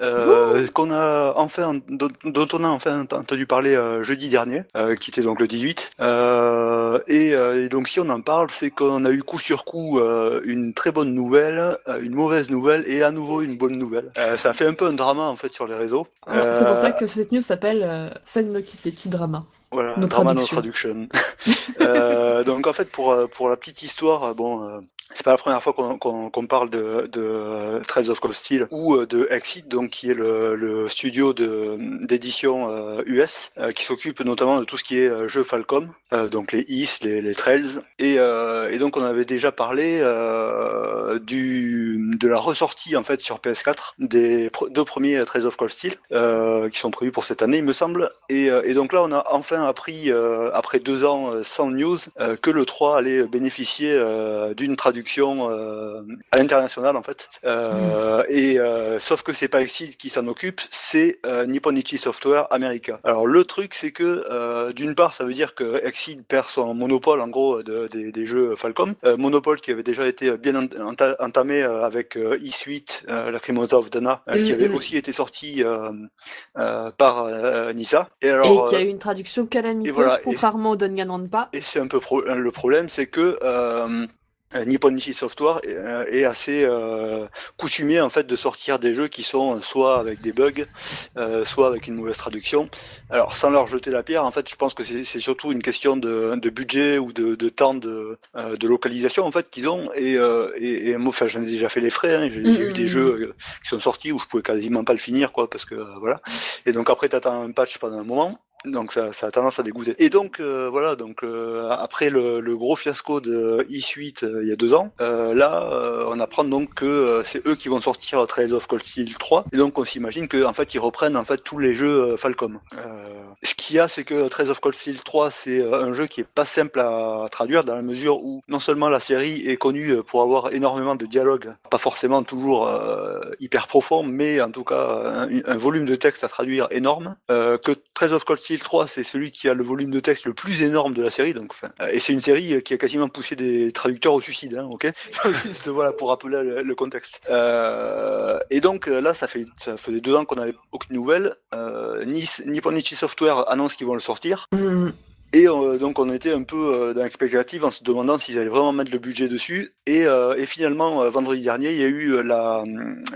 C: euh, qu'on a enfin dont, dont on a enfin ent- entendu parler euh, jeudi dernier, euh, qui était donc le 18. Euh, et, euh, et donc si on en parle, c'est qu'on a eu coup sur coup euh, une très bonne nouvelle, euh, une mauvaise nouvelle et à nouveau une bonne nouvelle. Euh, ça a fait un peu un drama en fait sur les réseaux.
A: Hein, C'est pour
C: Euh,
A: ça que cette news s'appelle euh, Sen no Kiseki Drama.
C: Voilà,
A: No
C: drama no
A: traduction.
C: traduction. <laughs> euh, donc en fait pour euh, pour la petite histoire, euh, bon, euh, c'est pas la première fois qu'on qu'on parle de euh, Trails of Cold Steel ou euh, de Exit, donc qui est le, studio d'édition euh, US euh, qui s'occupe notamment de tout ce qui est euh, jeux Falcom, euh, donc les Is, les, Trails, et euh, donc on avait déjà parlé euh, de la ressortie en fait sur PS4 des deux premiers Trails of Cold Steel euh, qui sont prévus pour cette année, il me semble. Et, euh, et donc là, on a enfin appris, euh, après deux ans euh, sans news, euh, que le 3 allait bénéficier euh, d'une traduction euh, à l'international, en fait. Euh, Et euh, sauf que c'est pas Exit qui s'en occupe, c'est Nipponichi Software America. Alors le truc, c'est que d'une part, ça veut dire que Exit perd son monopole, en gros, de- des- des jeux Falcom. Monopole qui avait déjà été bien ent- enta- entamé avec E-Suite, euh, la Crimosa of Dana, euh, qui avait
A: mm.
C: aussi été sorti par Nisa. Et
A: Et
C: alors,
A: qui a eu une traduction calamiteuse,
C: voilà, et-
A: contrairement au Danganronpa.
C: et c'est un peu pro- le problème, c'est que euh, euh, Nipponichi Software est, euh, est assez euh, coutumier en fait de sortir des jeux qui sont soit avec des bugs, euh, soit avec une mauvaise traduction. Alors sans leur jeter la pierre, en fait, je pense que c'est surtout une question de, de budget ou de, de temps de, euh, de localisation en fait qu'ils ont. Et, euh, et, et moi, enfin, j'en ai déjà fait les frais. hein. J'ai
A: Mhm.
C: eu des jeux qui sont sortis où je pouvais quasiment pas le finir, quoi, parce que voilà. Et donc après, t'attends un patch pendant un moment. Donc ça, a tendance à dégoûter. Et donc euh, voilà, donc euh, après le, gros fiasco de E-Suite euh, il y a deux ans, là on apprend donc que c'est eux qui vont sortir Trails of Cold Steel 3. Et donc on s'imagine que en fait ils reprennent en fait tous les jeux Falcom. Ce qu'il y a, c'est que Trails of Cold Steel 3 c'est un jeu qui est pas simple à, traduire dans la mesure où non seulement la série est connue pour avoir énormément de dialogues, pas forcément toujours hyper profond, mais en tout cas un, un volume de texte à traduire énorme. Que Trails of Cold Steel 3 c'est celui qui a le volume de texte le plus énorme de la série, donc euh, et c'est une série euh, qui a quasiment poussé des traducteurs au suicide, hein, ok <laughs> Juste voilà pour rappeler le, contexte. Euh, et donc là, ça fait faisait deux ans qu'on avait aucune nouvelle. Euh, Nipponichi Software annonce qu'ils vont le sortir.
A: Mm.
C: Et euh, donc on était un peu euh, dans l'expectative en se demandant s'ils allaient vraiment mettre le budget dessus. Et, euh, et finalement, euh, vendredi dernier, il y a eu euh, la,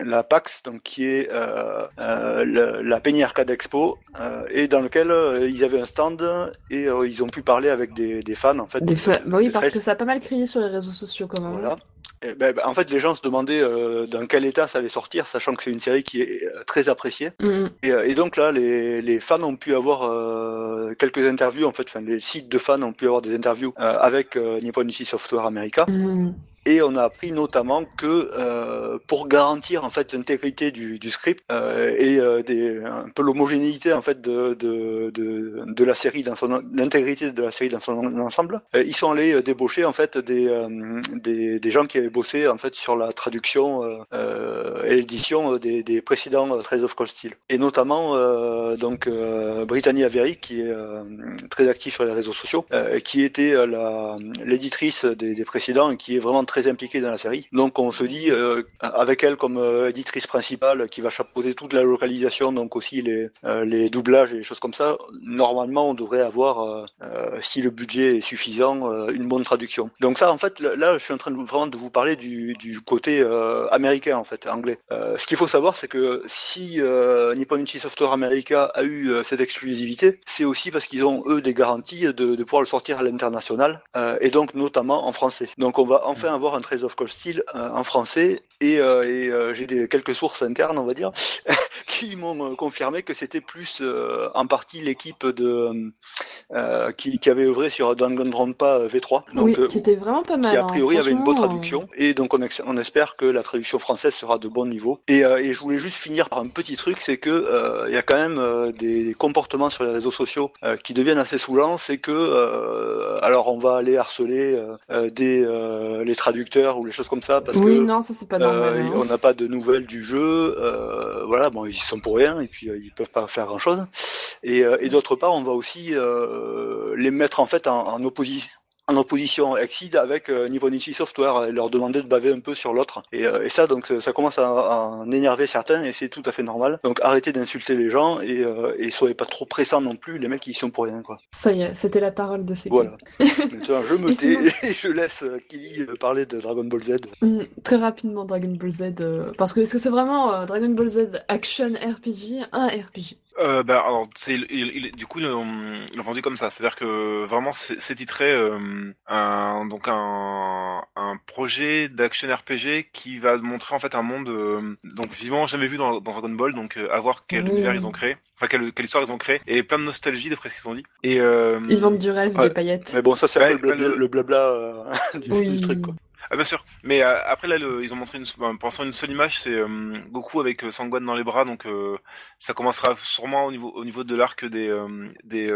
C: la PAX, donc qui est euh, euh, le- la Penny Arcade Expo, euh, et dans lequel ils avaient un stand et ils ont pu parler avec des, des fans en fait.
A: Des fa- bah oui, parce que ça a pas mal crié sur les réseaux sociaux quand même.
C: Voilà. Et ben, en fait, les gens se demandaient euh, dans quel état ça allait sortir, sachant que c'est une série qui est euh, très appréciée.
A: Mm.
C: Et, euh, et donc là, les, les fans ont pu avoir euh, quelques interviews, en fait, enfin, les sites de fans ont pu avoir des interviews euh, avec Nipponichi Software America.
A: Mm.
C: Et on a appris notamment que euh, pour garantir en fait l'intégrité du, du script euh, et euh, des, un peu l'homogénéité en fait de, de, de, de la série dans son l'intégrité de la série dans son ensemble, euh, ils sont allés euh, débaucher en fait des, euh, des, des gens qui avaient bossé en fait sur la traduction et l'édition des, des précédents Trails of Cold Steel. Et notamment donc Brittany Avery qui est très active sur les réseaux sociaux, qui était l'éditrice des, des précédents et qui est vraiment très impliquée dans la série. Donc on se dit, avec elle comme éditrice principale, qui va chapeauter toute la localisation, donc aussi les, les doublages et les choses comme ça, normalement on devrait avoir, si le budget est suffisant, une bonne traduction. Donc ça, en fait, là, je suis en train de, vraiment de vous parler du, du côté américain, en fait, anglais. ce qu'il faut savoir, c'est que si Nippon Ichi Software America a eu cette exclusivité, c'est aussi parce qu'ils ont eux des garanties de, de pouvoir le sortir à l'international euh, et donc notamment en français. Donc on va enfin mm. Avoir un Trace of Cold Steel euh, en français et, euh, et j'ai quelques sources internes on va dire <laughs> qui m'ont confirmé que c'était plus en partie l'équipe de qui, qui, avait œuvré sur Danganronpa V3
A: donc oui, qui était vraiment pas mal
C: qui a priori avait une bonne traduction. Et donc on, on, espère que la traduction française sera de bon niveau. Et, et je voulais juste finir par un petit truc c'est que il y a quand même des comportements sur les réseaux sociaux qui deviennent assez saoulants. C'est que alors on va aller harceler euh, euh, des euh, les traducteurs ou les choses comme ça parce
A: oui, non, ça c'est pas normal. Hein.
C: On n'a pas de nouvelles du jeu, voilà, bon ils sont pour rien et puis ils peuvent pas faire grand chose. Et, et d'autre part, on va aussi les mettre en fait en, en opposition en opposition Exceed avec euh, Nipponichi Software et leur demander de baver un peu sur l'autre. Et, euh, et, ça, donc, ça commence à, en énerver certains et c'est tout à fait normal. Donc, arrêtez d'insulter les gens et, euh, et soyez pas trop pressants non plus, les mecs qui y sont pour rien, quoi.
A: Ça y est, c'était la parole de ces
C: Voilà. <laughs> Maintenant, je me tais <laughs> et je laisse Kili parler de Dragon Ball Z.
A: Mm, très rapidement, Dragon Ball Z, parce que est-ce que c'est vraiment Dragon Ball Z Action RPG, un RPG
B: euh, bah, alors, c'est, il, du coup, ils l'ont, vendu comme ça. C'est-à-dire que vraiment, c'est, titré euh, un, donc un, un projet d'action RPG qui va montrer en fait un monde euh, donc vivement jamais vu dans, dans, Dragon Ball. Donc, euh, à voir quel univers ils ont créé. Enfin, quelle, quelle, histoire ils ont créé et plein de nostalgie d'après ce qu'ils ont dit. Et
A: euh, ils vendent du rêve, des paillettes.
C: Mais bon, ça c'est un peu le, blabla, <laughs> du, oui. du, truc. Quoi.
B: Ah bien sûr. Mais euh, après là, le, ils ont montré une, ben, pour l'instant une seule image, c'est euh, Goku avec euh, Sangwan dans les bras, donc ça commencera sûrement au niveau au niveau de l'arc des des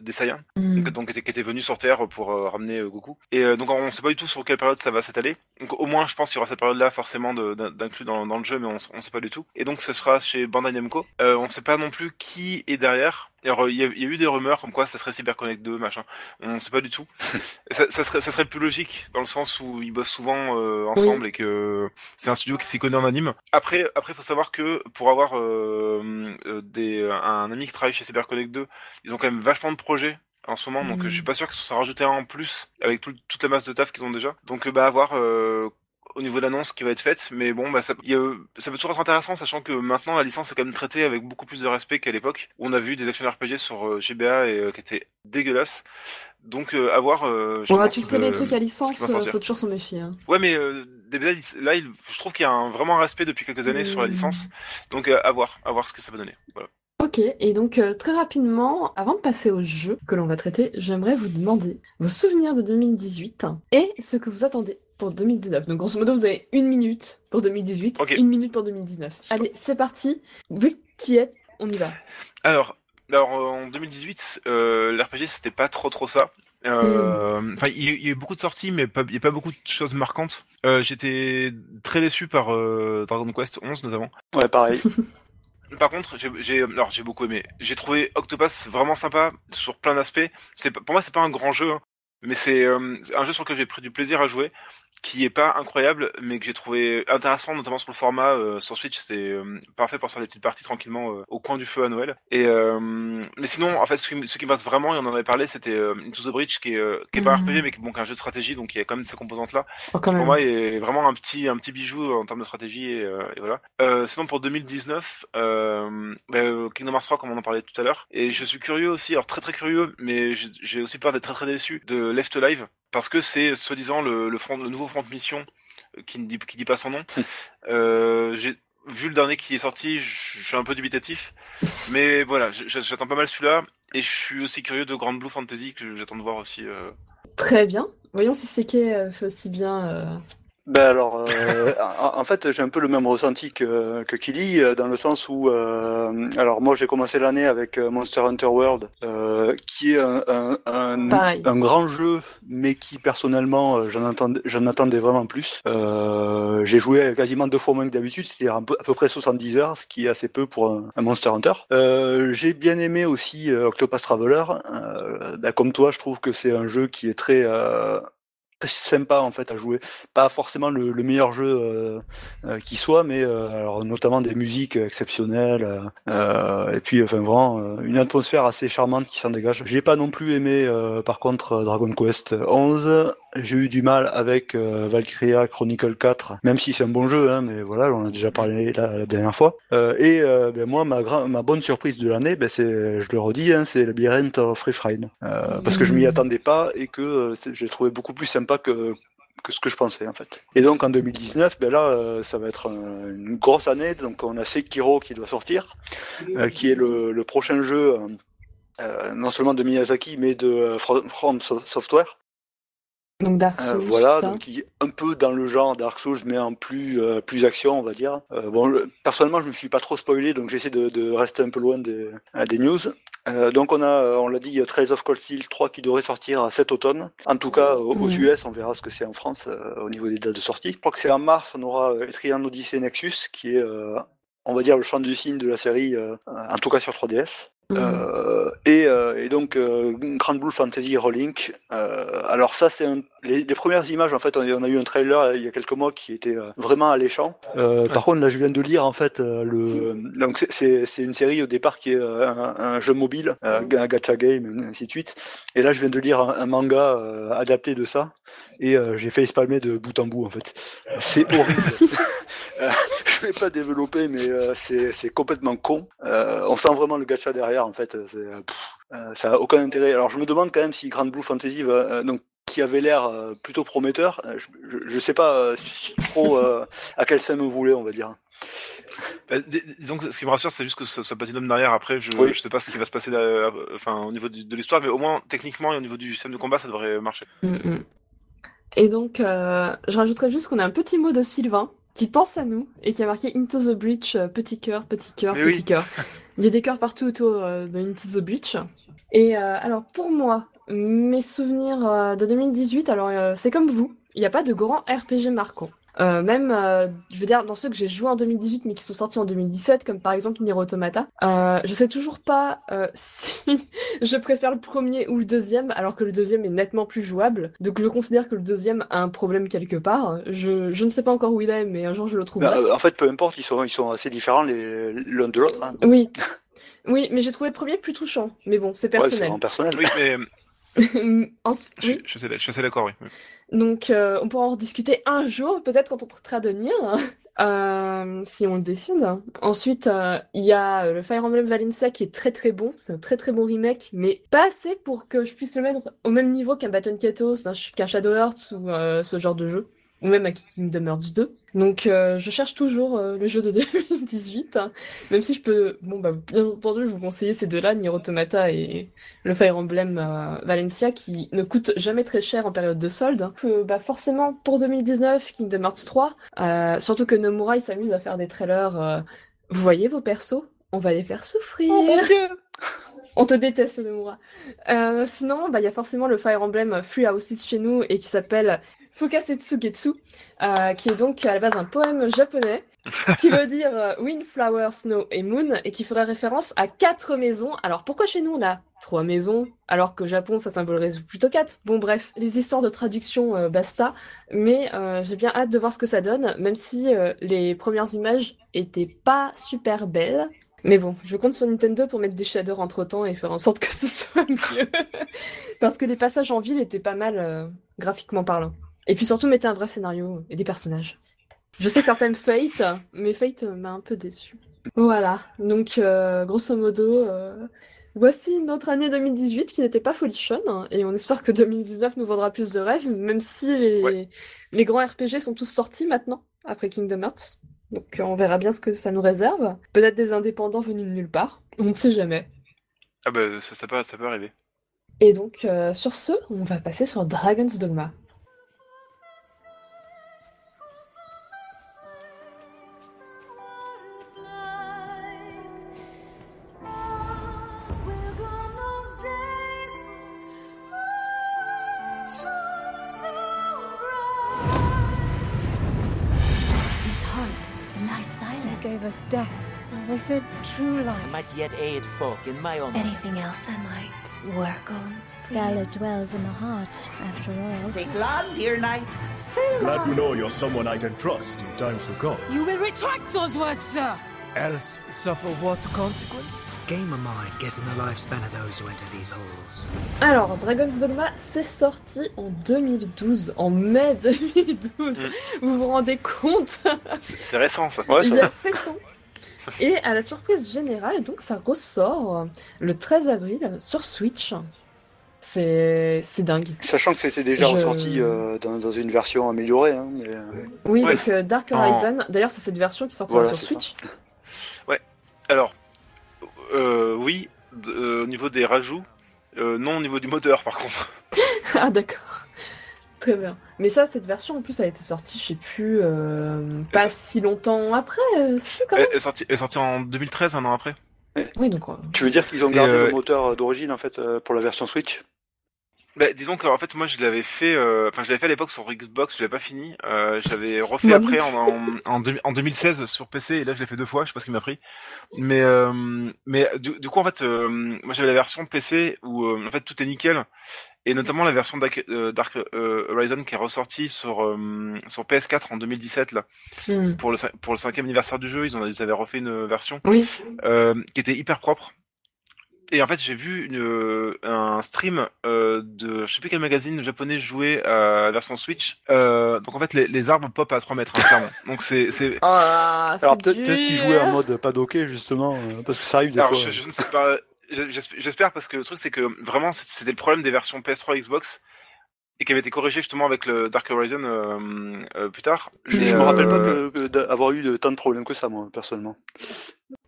B: des Saiyans, mm. donc, qui étaient venus sur Terre pour ramener Goku. Et donc on sait pas du tout sur quelle période ça va s'étaler. Donc au moins je pense qu'il y aura cette période-là forcément d'inclus dans, dans le jeu, mais on, on sait pas du tout. Et donc ce sera chez Bandai Namco. on sait pas non plus qui est derrière. Alors, il y, a, il y, a, eu des rumeurs comme quoi ça serait CyberConnect 2, machin. On sait pas du tout. <laughs> ça, ça, serait, ça serait plus logique dans le sens où ils bossent souvent euh, ensemble et que c'est un studio qui s'y connaît en anime. Après, après, faut savoir que pour avoir euh, euh des, un ami qui travaille chez CyberConnect 2, ils ont quand même vachement de projets en ce moment, donc je suis pas sûr qu'ils s'en rajouter un en plus avec tout, toute la masse de taf qu'ils ont déjà. Donc bah avoir euh, au niveau de l'annonce qui va être faite, mais bon, bah, ça, y a, ça peut toujours être intéressant, sachant que maintenant la licence est quand même traitée avec beaucoup plus de respect qu'à l'époque, où on a vu des actions RPG sur euh, GBA et euh, qui étaient dégueulasses. Donc, euh, à voir.
A: Bah, tu sais, les trucs à licence, faut toujours s'en méfier. Hein.
B: Ouais, mais DBA, là, il, je trouve qu'il y a un, vraiment un respect depuis quelques années sur la mmh. licence. Donc, à voir, à voir ce que ça va donner. Voilà.
A: Ok, et donc très rapidement, avant de passer au jeu que l'on va traiter, j'aimerais vous demander vos souvenirs de 2018 et ce que vous attendez pour 2019. Donc grosso modo, vous avez une minute pour 2018, une minute pour 2019. Allez, c'est parti. Vu que tu es, on y va.
B: Alors, alors en 2018, euh, l'RPG c'était pas trop trop ça. Euh, hmm. Enfin, il y, a eu beaucoup de sorties, mais il n'y a pas beaucoup de choses marquantes. Euh, J'étais très déçu par euh, Dragon Quest 11 notamment.
C: Ouais, pareil. <laughs>
B: Par contre, j'ai alors j'ai beaucoup aimé. J'ai trouvé Octopath vraiment sympa sur plein d'aspects. C'est pour moi c'est pas un grand jeu, hein, mais c'est euh, un jeu sur lequel j'ai pris du plaisir à jouer qui est pas incroyable, mais que j'ai trouvé intéressant, notamment sur le format euh, sur Switch. C'est euh, parfait pour faire des petites parties tranquillement euh, au coin du feu à Noël. Et mais sinon, en fait, ce qui, ce qui passe vraiment, et on en avait parlé, c'était Into the Bridge, qui est qui est pas mhm. RPG, mais qui est bon, un jeu de stratégie, donc il y a quand même ces composantes là.
A: Oh,
B: pour moi, est vraiment un petit un petit bijou en termes de stratégie et, et voilà. sinon, pour 2019, bah, Kingdom Hearts 3, comme on en parlait tout à l'heure, et je suis curieux aussi, alors très très curieux, mais j'ai aussi peur d'être très très déçu de Left Alive parce que c'est soi-disant le, le, front, le nouveau front de mission euh, qui ne dit, qui dit pas son nom. <laughs> euh, j'ai vu le dernier qui est sorti, je suis un peu dubitatif, <laughs> mais voilà, j'attends pas mal celui-là et je suis aussi curieux de Grand Blue Fantasy que j'attends de voir aussi. Euh...
A: Très bien. Voyons si euh, fait aussi bien euh,
C: ben alors, euh, en, fait, j'ai un peu le même ressenti que, que Kili, euh, dans le sens où, euh, alors moi j'ai commencé l'année avec euh, Monster Hunter World, euh, qui est un, un, un, un, grand jeu, mais qui personnellement j'en attendais, j'en attendais vraiment plus. j'ai joué quasiment deux fois moins que d'habitude, c'est-à-dire à peu, à peu près 70 heures, ce qui est assez peu pour un, Monster Hunter. j'ai bien aimé aussi Octopus Traveler. Ben, comme toi, je trouve que c'est un jeu qui est très sympa en fait à jouer. Pas forcément le, meilleur jeu qui soit, mais alors notamment des musiques exceptionnelles et puis enfin vraiment une atmosphère assez charmante qui s'en dégage. J'ai pas non plus aimé par contre Dragon Quest 11 j'ai eu du mal avec euh, Valkyria Chronicle 4, même si c'est un bon jeu, hein, mais voilà, on a déjà parlé la, dernière fois. Euh, et euh, ben, moi, ma, ma bonne surprise de l'année, ben, c'est, je le redis, hein, c'est Labyrinth of Refrain, parce que je m'y attendais pas et que j'ai trouvé beaucoup plus sympa que que ce que je pensais en fait. Et donc en 2019, ben là, ça va être une grosse année. Donc on a Sekiro qui doit sortir, qui est le, le prochain jeu, non seulement de Miyazaki, mais de From Software.
A: Donc Dark euh, Souls.
C: voilà, donc un peu dans le genre Dark Souls, mais en plus euh, plus action, on va dire. Euh, bon, personnellement, je me suis pas trop spoilé, donc j'essaie de, de, rester un peu loin des, des news. donc on a, on l'a dit, Trails of Cold Steel 3 qui devrait sortir cet automne. En tout cas, aux. US, on verra ce que c'est en France au niveau des dates de sortie. Je crois que c'est en mars, on aura Etrian Odyssey Nexus, qui est, on va dire, le champ du signe de la série, en tout cas sur 3DS. Mhm. Euh, et, euh, et, donc euh, Grand Blue Fantasy Rolling. alors ça c'est les, les, premières images en fait on a eu un trailer il y a quelques mois qui était vraiment alléchant. Par contre là je viens de lire en fait le donc c'est une série au départ qui est un, un jeu mobile, un gacha game et ainsi de suite. Et là je viens de lire un, manga adapté de ça et j'ai fait espalmer de bout en bout en fait. C'est horrible. <laughs> <laughs> je vais pas développer mais c'est complètement con. on sent vraiment le gacha derrière en fait. Euh, euh, ça a aucun intérêt. Alors je me demande quand même si Grand Blue Fantasy va, euh, donc qui avait l'air plutôt prometteur. Je, ne sais pas trop à quel scène vous voulez, on va dire.
B: Bah, disons que ce qui me rassure, c'est juste que ce soit Platinum derrière. Après, je, je sais pas ce qui va se passer enfin, au niveau de, l'histoire, mais au moins techniquement et au niveau du système de combat, ça devrait marcher. Mm,
A: mm. Et donc, je rajouterais juste qu'on a un petit mot de Sylvain qui pense à nous et qui a marqué Into the Breach, petit cœur, petit cœur, petit cœur. <laughs> Il y a des cœurs partout autour euh, de Into the Beach. Et euh, alors pour moi, mes souvenirs euh, de 2018, alors c'est comme vous, il n'y a pas de grand RPG marquant. Euh, même, euh, je veux dire, dans ceux que j'ai joué en 2018 mais qui sont sortis en 2017, comme par exemple Nier Automata, euh, je sais toujours pas euh, <laughs> si je préfère le premier ou le deuxième, alors que le deuxième est nettement plus jouable. Donc je considère que le deuxième a un problème quelque part. Je, je ne sais pas encore où il est, mais un jour je le trouverai.
C: Bah, en fait, peu importe, ils sont, ils sont assez différents l'un de l'autre. Hein.
A: Oui. Oui, mais j'ai trouvé le premier plus touchant. Mais bon, c'est personnel.
C: Ouais, personnel.
B: Oui, mais <laughs>
A: en...
B: je, je, sais, je sais d'accord, oui.
A: Donc, euh, on pourra en rediscuter un jour, peut-être quand on traitera de Nier, <laughs> euh, si on le décide. Ensuite, euh, il y a le Fire Emblem Valencia qui est très très bon, c'est un très très bon remake, mais pas assez pour que je puisse le mettre au même niveau qu'un Baton Katos, qu'un Shadow Hearts ou ce genre de jeu ou même à Kingdom Hearts 2. Donc euh, je cherche toujours euh, le jeu de <laughs> 2018, hein. même si je peux, bon bah bien entendu vous conseiller ces deux-là, Nier Automata et le Fire Emblem euh, Valencia, qui ne coûtent jamais très cher en période de solde. Hein. bah forcément pour 2019 Kingdom Hearts 3, surtout que Nomura il s'amuse à faire des trailers. vous voyez vos persos, on va les faire souffrir.
C: Oh mon dieu <laughs>
A: on te déteste, Nomura. sinon, bah, il y a forcément le Fire Emblem Free Houses chez nous et qui s'appelle Fukasetsu Getsu, euh, qui est donc à la base un poème japonais <laughs> qui veut dire euh, Wind, Flower, Snow et Moon et qui ferait référence à quatre maisons. Alors pourquoi chez nous on a trois maisons alors qu'au Japon ça symboliserait plutôt quatre? Bon bref, les histoires de traduction euh, basta, mais j'ai bien hâte de voir ce que ça donne, même si les premières images étaient pas super belles. Mais bon, je compte sur Nintendo pour mettre des shaders entre temps et faire en sorte que ce <laughs> soit mieux. Parce que les passages en ville étaient pas mal graphiquement parlant. Et puis surtout, mettez un vrai scénario et des personnages. Je sais que certaines Fate, mais Fate m'a un peu déçu. Voilà, donc euh, grosso modo, euh, voici notre année 2018 qui n'était pas folichonne, hein, et on espère que 2019 nous vendra plus de rêves, même si les, les grands RPG sont tous sortis maintenant, après Kingdom Hearts. Donc on verra bien ce que ça nous réserve. Peut-être des indépendants venus de nulle part, on ne sait jamais.
B: Ah bah ça, ça, peut, ça peut arriver.
A: Et donc euh, sur ce, on va passer sur Dragon's Dogma.
D: With a
E: I might yet aid folk in my own way.
D: Anything else I might work on? Gala dwells in the heart, after all.
E: Siglan, dear knight.
F: Glad to know you're someone I can trust in times to come.
G: You will retract those words, sir!
H: Else suffer what consequence?
I: Game of mine guessing the lifespan of those who enter these halls.
A: Alors, Dragon's Dogma, c'est sorti en 2012, en mai 2012.
B: Mm.
A: Vous vous rendez compte
B: C'est c'est récent ça.
C: Ouais,
A: Il
C: ça
A: y
C: va.
A: a 7 ans. Et à la surprise générale, donc ça ressort le 13 avril sur Switch. C'est c'est dingue.
C: Sachant que c'était déjà
A: Je-
C: ressorti euh, dans, dans une version améliorée. Hein, mais, euh,
A: Oui,
B: Ouais.
A: donc euh, Dark Horizon. D'ailleurs, c'est cette version qui sortira
C: Voilà,
A: sur
C: ça.
A: Switch.
B: Alors, euh, oui, euh, au niveau des rajouts, euh, non au niveau du moteur par contre. <laughs>
A: ah, d'accord. Très bien. Mais ça, cette version, en plus, elle a été sortie, je sais plus, euh, pas si longtemps après. euh, si, quand
B: Elle
A: même.
B: elle est sortie, elle est sortie en 2013, un an après.
A: Oui, donc. euh,
C: Tu veux dire qu'ils ont gardé
B: euh,
C: le moteur d'origine en fait euh, pour la version Switch?
B: Bah, disons que en fait moi je l'avais fait, euh, enfin je l'avais fait à l'époque sur Xbox, je l'avais pas fini. Euh, je l'avais <laughs> refait après en, en, en, deux- en 2016 sur PC et là je l'ai fait deux fois, je sais pas ce qui m'a pris. Mais euh, mais du, du coup en fait euh, moi j'avais la version PC où euh, en fait tout est nickel et notamment la version Dark, euh, Dark euh, Horizon qui est ressortie sur euh, sur PS4 en 2017 là
A: hmm.
B: pour le pour le cinquième anniversaire du jeu ils ont ils avaient refait une version
A: Oui.
B: euh, qui était hyper propre. Et en fait, j'ai vu une, un stream euh, de je sais plus quel magazine japonais jouer à la version Switch. Euh, donc en fait, les, les arbres pop à 3 mètres, hein, clairement. Donc c'est c'est
A: Oh
C: Alors
A: c'est
C: peut-être peut-être qu'ils jouaient en mode pas docké justement, euh, parce que ça arrive des
B: alors
C: fois.
B: je, je ne sais pas. J'esp- J'espère parce que le truc c'est que vraiment c'était le problème des versions PS3 Xbox et qui avait été corrigé justement avec le Dark Horizon euh, euh, plus tard.
C: Je, je me rappelle pas
B: euh,
C: que d'avoir eu de tant de problèmes que ça moi personnellement.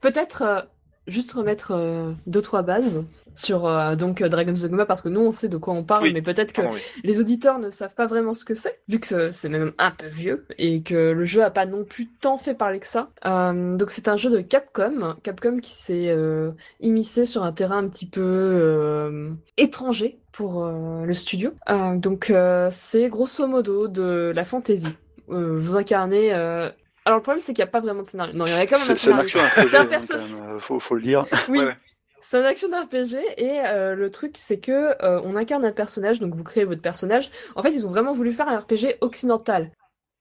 A: Peut-être euh, juste remettre euh, deux trois bases sur euh, donc euh, Dragon's Dogma parce que nous on sait de quoi on parle,
B: Oui.
A: mais peut-être que
B: oui.
A: les auditeurs ne savent pas vraiment ce que c'est, vu que c'est même un peu vieux et que le jeu a pas non plus tant fait parler que ça. Euh, donc c'est un jeu de Capcom, Capcom qui s'est immiscé sur un terrain un petit peu étranger pour le studio. Donc c'est grosso modo de la fantasy. Euh, vous incarnez. euh, Alors le problème c'est qu'il n'y a pas vraiment de scénario. Non, il y en a quand même un scénario. C'est un perso-
C: même, euh, faut, faut le dire. <laughs>
A: Oui,
B: Ouais, ouais.
A: c'est un action RPG et euh, le truc c'est que euh, on incarne un personnage, donc vous créez votre personnage. En fait, ils ont vraiment voulu faire un RPG occidental.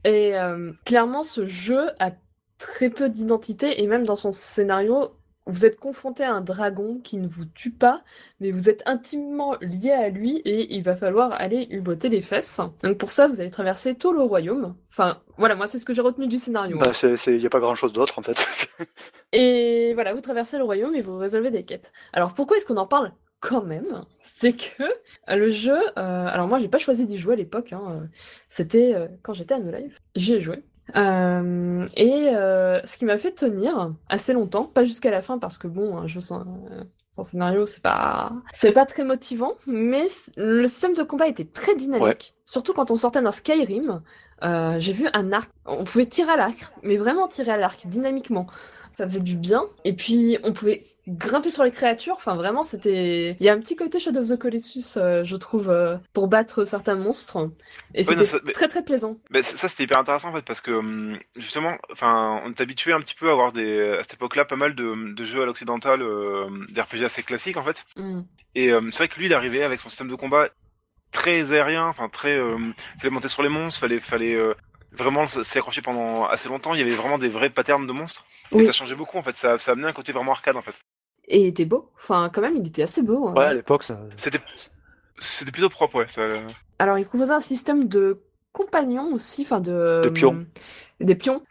A: Et euh, clairement, ce jeu a très peu d'identité et même dans son scénario, vous êtes confronté à un dragon qui ne vous tue pas, mais vous êtes intimement lié à lui et il va falloir aller lui botter les fesses. Donc pour ça, vous allez traverser tout le royaume. Enfin, voilà, moi c'est ce que j'ai retenu du scénario. hein.
C: Bah, c'est, c'est, y a pas grand chose d'autre en fait. <laughs>
A: Et voilà, vous traversez le royaume et vous résolvez des quêtes. Alors pourquoi est-ce qu'on en parle quand même? C'est que euh, le jeu, euh, alors moi j'ai pas choisi d'y jouer à l'époque, hein, c'était euh, quand j'étais à No Life, j'y ai joué. Euh, et euh, ce qui m'a fait tenir assez longtemps, pas jusqu'à la fin parce que bon, un jeu sans, euh, sans scénario c'est pas c'est pas très motivant, mais le système de combat était très dynamique,
C: Ouais.
A: surtout quand on sortait d'un Skyrim. Euh, j'ai vu un arc, on pouvait tirer à l'arc, mais vraiment tirer à l'arc dynamiquement ça faisait du bien. Et puis, on pouvait grimper sur les créatures. Enfin, vraiment, c'était. Il y a un petit côté Shadow of the Colossus, euh, je trouve, euh, pour battre certains monstres. Et
B: Ouais,
A: c'était
B: ça-
A: très très plaisant.
B: Mais ça c'était hyper intéressant en fait parce que hum, justement, enfin, on est habitué un petit peu à avoir des à cette époque-là pas mal de, de jeux à l'occidental, euh, des RPG assez classiques en fait.
A: Mm.
B: Et euh, c'est vrai que lui, il avec son système de combat très aérien, enfin très, euh, fallait monter sur les monstres, fallait fallait vraiment s- s'y accrocher pendant assez longtemps. Il y avait vraiment des vrais patterns de monstres et ça changeait beaucoup en fait. Ça ça amenait un côté vraiment arcade en fait.
A: Et il était beau. Enfin, quand même, il était assez beau. hein.
C: Ouais, à l'époque ça.
B: C'était c'était plutôt propre ouais. Ça,
A: Alors, il proposait un système de compagnons aussi, enfin de.
C: De pions.
A: Des pions.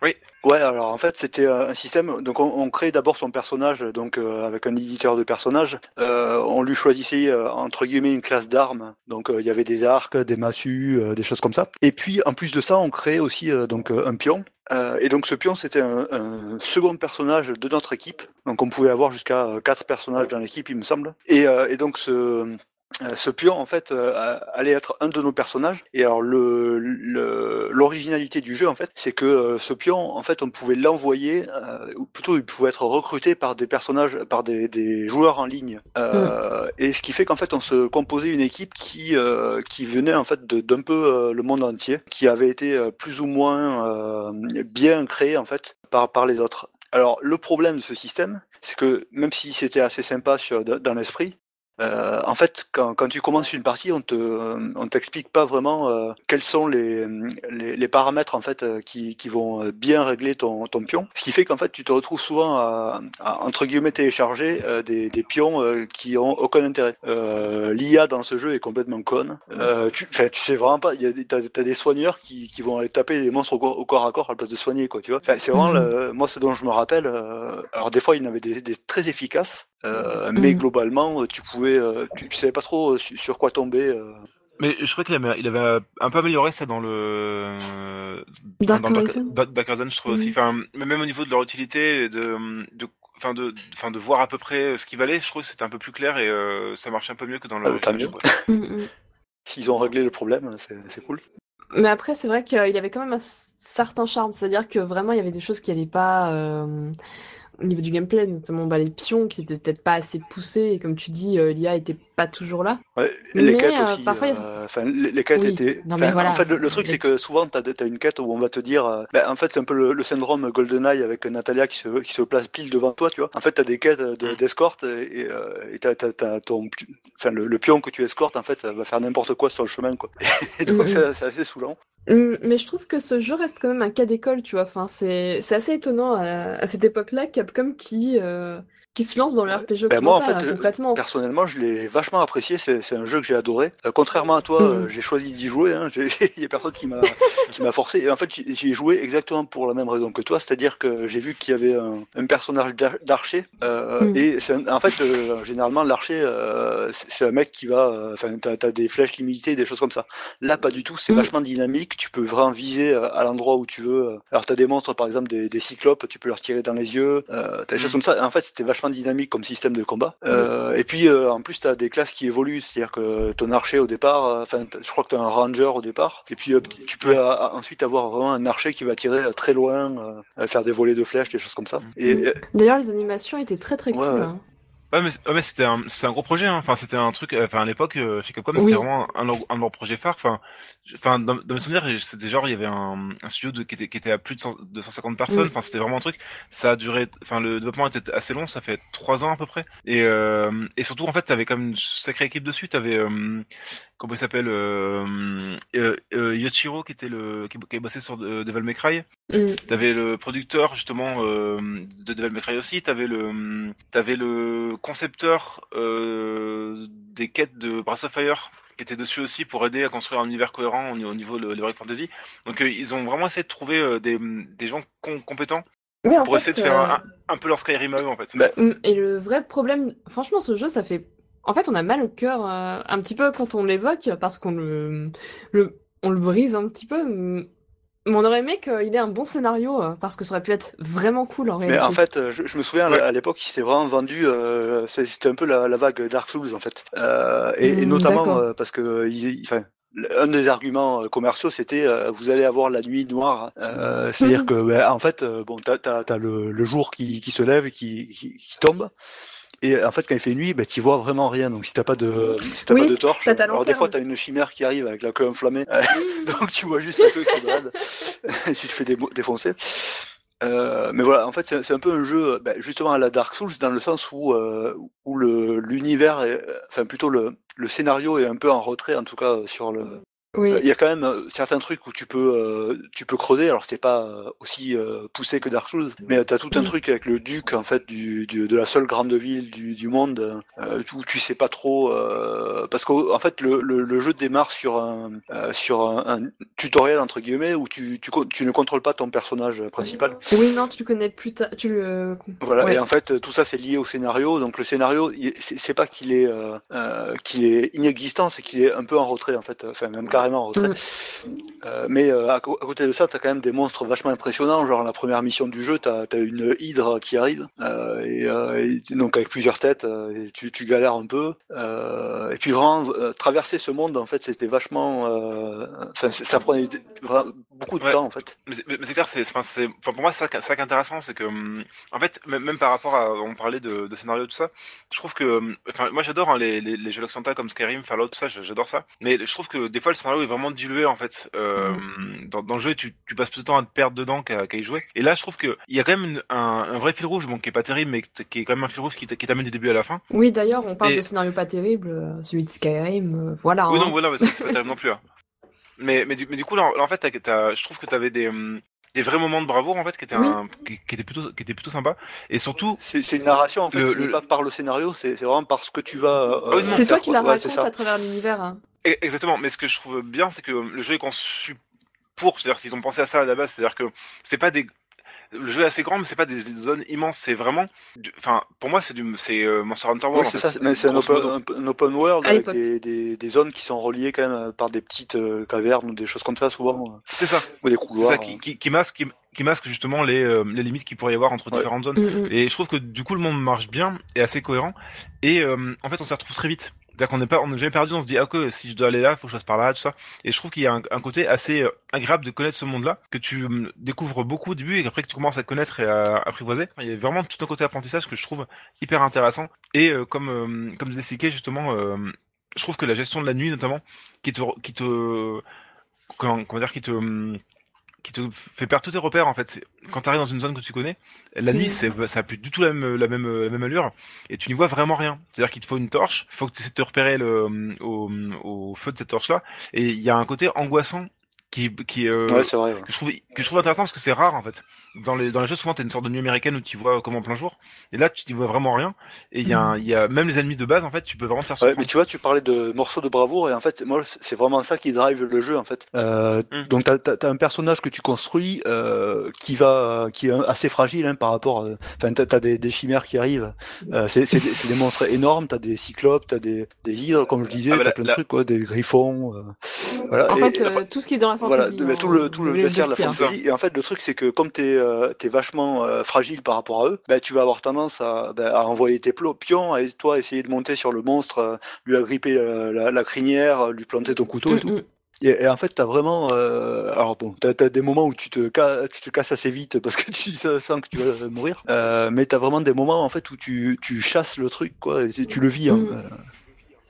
C: Ouais, alors en fait c'était euh, un système. Donc on, on crée d'abord son personnage, donc euh, avec un éditeur de personnage. Euh, on lui choisissait entre guillemets une classe d'armes. Donc il y avait des arcs, des massues, des choses comme ça. Et puis en plus de ça, on crée aussi donc un pion. Et donc ce pion c'était un, second personnage de notre équipe. Donc on pouvait avoir jusqu'à quatre personnages dans l'équipe, il me semble. Et, donc ce ce pion, en fait, euh, allait être un de nos personnages. Et alors, le, le- l'originalité du jeu, en fait, c'est que euh, ce pion, en fait, on pouvait l'envoyer, euh, ou plutôt, il pouvait être recruté par des personnages, par des, des joueurs en ligne. Euh, Et ce qui fait qu'en fait, on se composait une équipe qui euh, qui venait en fait de- d'un peu euh, le monde entier, qui avait été euh, plus ou moins euh, bien créée en fait par par les autres. Alors, le problème de ce système, c'est que même si c'était assez sympa sur, dans l'esprit, euh, en fait, quand, quand, tu commences une partie, on te, on t'explique pas vraiment euh, quels sont les, les, les, paramètres en fait euh, qui, qui vont bien régler ton, ton pion. Ce qui fait qu'en fait, tu te retrouves souvent à, à entre guillemets télécharger euh, des, des pions qui ont aucun intérêt. L'IA dans ce jeu est complètement conne. tu, tu sais vraiment pas. Y a t'as, t'as des soigneurs qui, qui vont aller taper les monstres au, au, corps à corps à la place de soigner, quoi. Tu vois. c'est vraiment le, moi ce dont je me rappelle. alors des fois, il y en avait des, des très efficaces. Euh, mais globalement, tu pouvais, euh, tu, tu, savais pas trop sur, sur quoi tomber. Euh.
B: Mais je crois qu'il avait, il avait un peu amélioré ça dans le
A: Dark
B: dans
A: Horizon.
B: Dark Horizon, je trouve aussi. Enfin, même au niveau de leur utilité, de, de enfin de, enfin de voir à peu près ce qui valait, je trouve que c'était un peu plus clair et euh, ça marchait un peu mieux que dans le.
C: Ah, mieux. S'ils ont réglé le problème, c'est cool.
A: Mais après, c'est vrai qu'il avait quand même un certain charme, c'est-à-dire que vraiment il y avait des choses qui allaient pas. Euh au niveau du gameplay, notamment bah, les pions qui étaient peut-être pas assez poussés, et comme tu dis, euh, l'IA était pas toujours là.
C: Ouais, les mais, quêtes aussi. Euh, parfois, euh, enfin, les, les, quêtes oui. étaient. Non, voilà. En fait, le, le truc, c'est que souvent, tu as, une quête où on va te dire. Euh, ben, en fait, c'est un peu le, le, syndrome GoldenEye avec Natalia qui se, qui se place pile devant toi, tu vois. En fait, tu as des quêtes d'escorte de, et tu as, ton. Enfin, le, le, pion que tu escortes, en fait, va faire n'importe quoi sur le chemin, quoi. <laughs> Et donc, mm c'est assez saoulant.
A: Mais je trouve que ce jeu reste quand même un cas d'école, tu vois. Enfin, c'est assez étonnant à, à cette époque-là, Capcom qui. Euh qui se lance dans le RPG
C: ben moi, en fait,
A: hein, concrètement.
C: Personnellement, je l'ai vachement apprécié. C'est un jeu que j'ai adoré. Euh, contrairement à toi,
A: Hmm.
C: euh, j'ai choisi d'y jouer. Hein. <laughs> Il y a personne qui m'a forcé. Et en fait, j'y ai joué exactement pour la même raison que toi, c'est-à-dire que j'ai vu qu'il y avait un, un personnage d'archer. Euh,
A: Hmm.
C: Et un, en fait, généralement, l'archer, c'est un mec qui va. Enfin, t'as as des flèches limitées, des choses comme ça. Là, pas du tout. C'est
A: Hmm.
C: vachement dynamique. Tu peux vraiment viser à l'endroit où tu veux. Alors, t'as des monstres, par exemple, des, des cyclopes. Tu peux leur tirer dans les yeux. Euh, t'as des choses comme ça. En fait, c'était vachement dynamique comme système de combat. Euh, et puis euh, en plus tu as des classes qui évoluent, c'est-à-dire que ton archer au départ, euh, enfin je crois que tu as un ranger au départ, et puis euh, tu peux ensuite avoir vraiment un archer qui va tirer très loin, faire des volets de flèches, des choses comme ça. Et,
A: D'ailleurs les animations étaient très très
C: Ouais,
A: cool.
C: ouais.
A: hein.
B: Ouais, mais, ouais, mais c'était un, un gros projet. Hein. Enfin, c'était un truc. Enfin, à l'époque, euh, chez Capcom,
A: Oui.
B: c'était vraiment un, un, de leurs projets phares. Enfin, enfin, dans, dans mes souvenirs, c'était genre il y avait un, un studio de, qui était qui était à plus de 100 250 personnes.
A: Oui.
B: Enfin, c'était vraiment un truc. Ça a duré. Enfin, le développement était assez long. Ça fait trois ans à peu près. Et euh, et surtout, en fait, t'avais comme une sacrée équipe dessus. T'avais euh, comment il s'appelle euh, euh, euh, Yoshiro qui était le qui, qui avait bossé sur euh, Devil May Cry.
A: Mm.
B: T'avais le producteur justement euh, de Devil May Cry aussi. T'avais le t'avais le concepteur euh, des quêtes de Breath of Fire qui était dessus aussi pour aider à construire un univers cohérent au niveau, au niveau de l'Heroic Fantasy. Donc euh, ils ont vraiment essayé de trouver euh, des, des gens com- compétents
A: Oui,
B: pour
A: fait,
B: essayer de faire un, un peu leur Skyrim à eux en fait.
C: Bah,
A: Et le vrai problème, franchement, ce jeu, ça fait. En fait, on a mal au cœur un petit peu quand on l'évoque parce qu'on le, le, on le brise un petit peu. Mais on aurait aimé qu'il ait un bon scénario euh, parce que ça aurait pu être vraiment cool en
C: mais
A: réalité.
C: en fait, euh, je, je me souviens
B: Ouais.
C: à l'époque, il s'était vraiment vendu. euh, C'était un peu la, la vague Dark Souls en fait, euh, et, et
A: Mm,
C: notamment euh, parce que il, il- enfin, un des arguments commerciaux, c'était euh, vous allez avoir la nuit noire. Euh, C'est-à-dire
A: Mhm. <laughs>
C: que, ben, en fait, bon, t'as as, as le, le jour qui, qui se lève et qui, qui, qui tombe. Et en fait, quand il fait nuit, ben, tu vois vraiment rien. Donc, si t'as pas de, si t'as
A: Oui,
C: pas de torche, alors des fois, t'as une chimère qui arrive avec la queue enflammée. <laughs> donc, tu vois juste la queue qui se balade. et tu te fais défoncer. Euh, mais voilà, en fait, c'est un peu un jeu, ben, justement à la Dark Souls, dans le sens où, euh, où le l'univers, est- enfin plutôt le, le scénario est un peu en retrait, en tout cas euh, sur le.
A: Oui.
C: Euh, Il y a quand même euh, certains trucs où tu peux euh, tu peux creuser. Alors c'est pas euh, aussi euh, poussé que Dark Souls, mais tu as tout un
A: Mm.
C: truc avec le duc en fait du, du- de la seule grande ville du, du monde euh, où tu sais pas trop euh, parce qu'en fait le, le, le jeu démarre sur un euh, sur un, un tutoriel entre guillemets où tu, tu tu ne contrôles pas ton personnage principal.
A: Oui, non, tu le connais plus tard. Tu le.
C: Voilà,
A: Ouais.
C: et en fait, tout ça c'est lié au scénario. Donc le scénario, c'est pas qu'il est, qu'il est inexistant, c'est qu'il est un peu en retrait en fait, enfin même carrément en retrait.
A: Mm.
C: Euh, mais euh, à, côté de ça, t'as quand même des monstres vachement impressionnants. Genre la première mission du jeu, t'as as une hydre qui arrive, euh, et, euh, et donc avec plusieurs têtes, euh, et tu, tu galères un peu. Euh, et puis vraiment euh, traverser ce monde, en fait, c'était vachement, enfin ça prenait beaucoup de
B: Ouais.
C: temps en fait.
B: Mais c'est clair, c'est, pour moi, c'est ça, ça qui est intéressant, c'est que, en fait, même, par rapport à, on parlait de, de scénario tout ça, je trouve que, enfin, moi j'adore hein, les, les, les jeux occidentaux comme Skyrim, Fallout, tout ça, j'adore ça. Mais je trouve que des fois le scénario scénario est vraiment dilué en fait. Euh, dans, dans le jeu, tu, tu passes plus de temps à te perdre dedans qu'à qu'à y jouer. Et là, je trouve que il y a quand même une- un, un vrai fil rouge, bon, qui est pas terrible, mais qui est quand même un fil rouge qui t'amène du début à la fin.
A: Oui, d'ailleurs, on parle
B: Et-
A: de scénario pas terrible, euh, celui de Skyrim, euh, voilà.
B: Oui,
A: hein.
B: non, voilà, mais c'est c'est pas terrible non plus. hein. Mais, mais, du, mais du coup, là, là, en fait, t'as- t'as- je trouve que t'avais des, hum, des vrais moments de bravoure, en fait, qui étaient,
A: Oui.
B: un, qui, qui étaient plutôt, qui étaient plutôt sympas. Et surtout,
C: C'est c'est une narration en fait,
B: Le-
C: pas par le scénario, c'est c'est vraiment par ce que tu vas. euh,
B: non,
A: c'est toi qui la
C: Ouais,
A: à travers l'univers. hein.
B: E- Exactement, mais ce que je trouve bien, c'est que le jeu est conçu pour, c'est-à-dire s'ils ont pensé à ça à la base, c'est-à-dire que c'est pas des, le jeu est assez grand, mais c'est pas des zones immenses, c'est vraiment, du- enfin, pour moi, c'est du, c'est euh, Monster Hunter World.
C: Oui, c'est ça, mais c'est un open, un- world avec des, des, des zones qui sont reliées quand même euh, par des petites euh, cavernes ou des choses comme ça souvent,
B: C'est ça,
C: ou des
B: c'est
C: couloirs.
B: ça qui, qui, qui masque, qui, qui masque justement les, euh, les limites qu'il pourrait y avoir entre
C: Ouais.
B: différentes zones.
A: Mm, mm.
B: Et je trouve que du coup le monde marche bien et assez cohérent. Et euh, en fait on s'y retrouve très vite. C'est-à-dire qu'on n'est pas, on n'est jamais perdu, on se dit ah si je dois aller là, faut que je passe par là, tout ça. Et je trouve qu'il y a un, côté assez euh, agréable de connaître ce monde-là, que tu hum, découvres beaucoup au début et qu'après que tu commences à connaître et à apprivoiser. Il y a vraiment tout un côté apprentissage que je trouve hyper intéressant. Et euh, comme euh, comme Siké, justement, euh, je trouve que la gestion de la nuit notamment, qui te qui te comment, comment dire, qui te hum, qui te fait perdre tous tes repères en fait. Quand tu arrives dans une zone que tu connais, la nuit
A: Mm.
B: c'est ça a plus du tout la même la même la même allure et tu n'y vois vraiment rien. C'est-à-dire qu'il te faut une torche, il faut que tu essaies de te repérer le au, au feu de cette torche là et il y a un côté angoissant qui qui euh,
C: Ouais, c'est vrai. ouais.
B: que je trouve que je trouve intéressant parce que c'est rare en fait. Dans les dans les jeux souvent t'as une sorte de nuit américaine où tu vois comme en plein jour et là tu t'y vois vraiment rien et il y a un- il y a même les ennemis de base en fait tu peux vraiment te faire
C: Ouais, mais tu vois, tu parlais de morceaux de bravoure et en fait, moi, c'est vraiment ça qui drive le jeu en fait. Euh,
B: Mm.
C: Donc, t'as as, un personnage que tu construis euh, qui va, qui est assez fragile hein, par rapport. euh, Enfin, t'as as des, des chimères qui arrivent. Euh, c'est c'est des, c'est des monstres énormes. T'as des cyclopes, t'as des, des hydres, comme je disais,
B: Ah, bah,
C: t'as
B: la-
C: plein de trucs, quoi, des griffons. euh, voilà.
A: En
C: Et-
A: fait,
C: et-
A: euh, tout ce qui est dans la
C: voilà,
A: fantasy. hein,
C: tout le tout le bestiaire de la fantasy. Et en fait, le truc, c'est que comme t'es euh, t'es vachement euh, fragile par rapport à eux, bah, tu vas avoir tendance à, bah, à envoyer tes pions et toi essayer de monter sur le monstre, euh, lui agripper euh, la, la crinière, euh, lui planter ton couteau et tout.
A: Mm, mm.
C: Et, et en fait, t'as vraiment. euh, alors bon, t'as as des moments où tu te, ca- tu te casses assez vite parce que <laughs> tu sens que tu vas mourir. Euh, mais t'as vraiment des moments en fait où tu, tu chasses le truc, quoi. Et tu tu le vis. hein.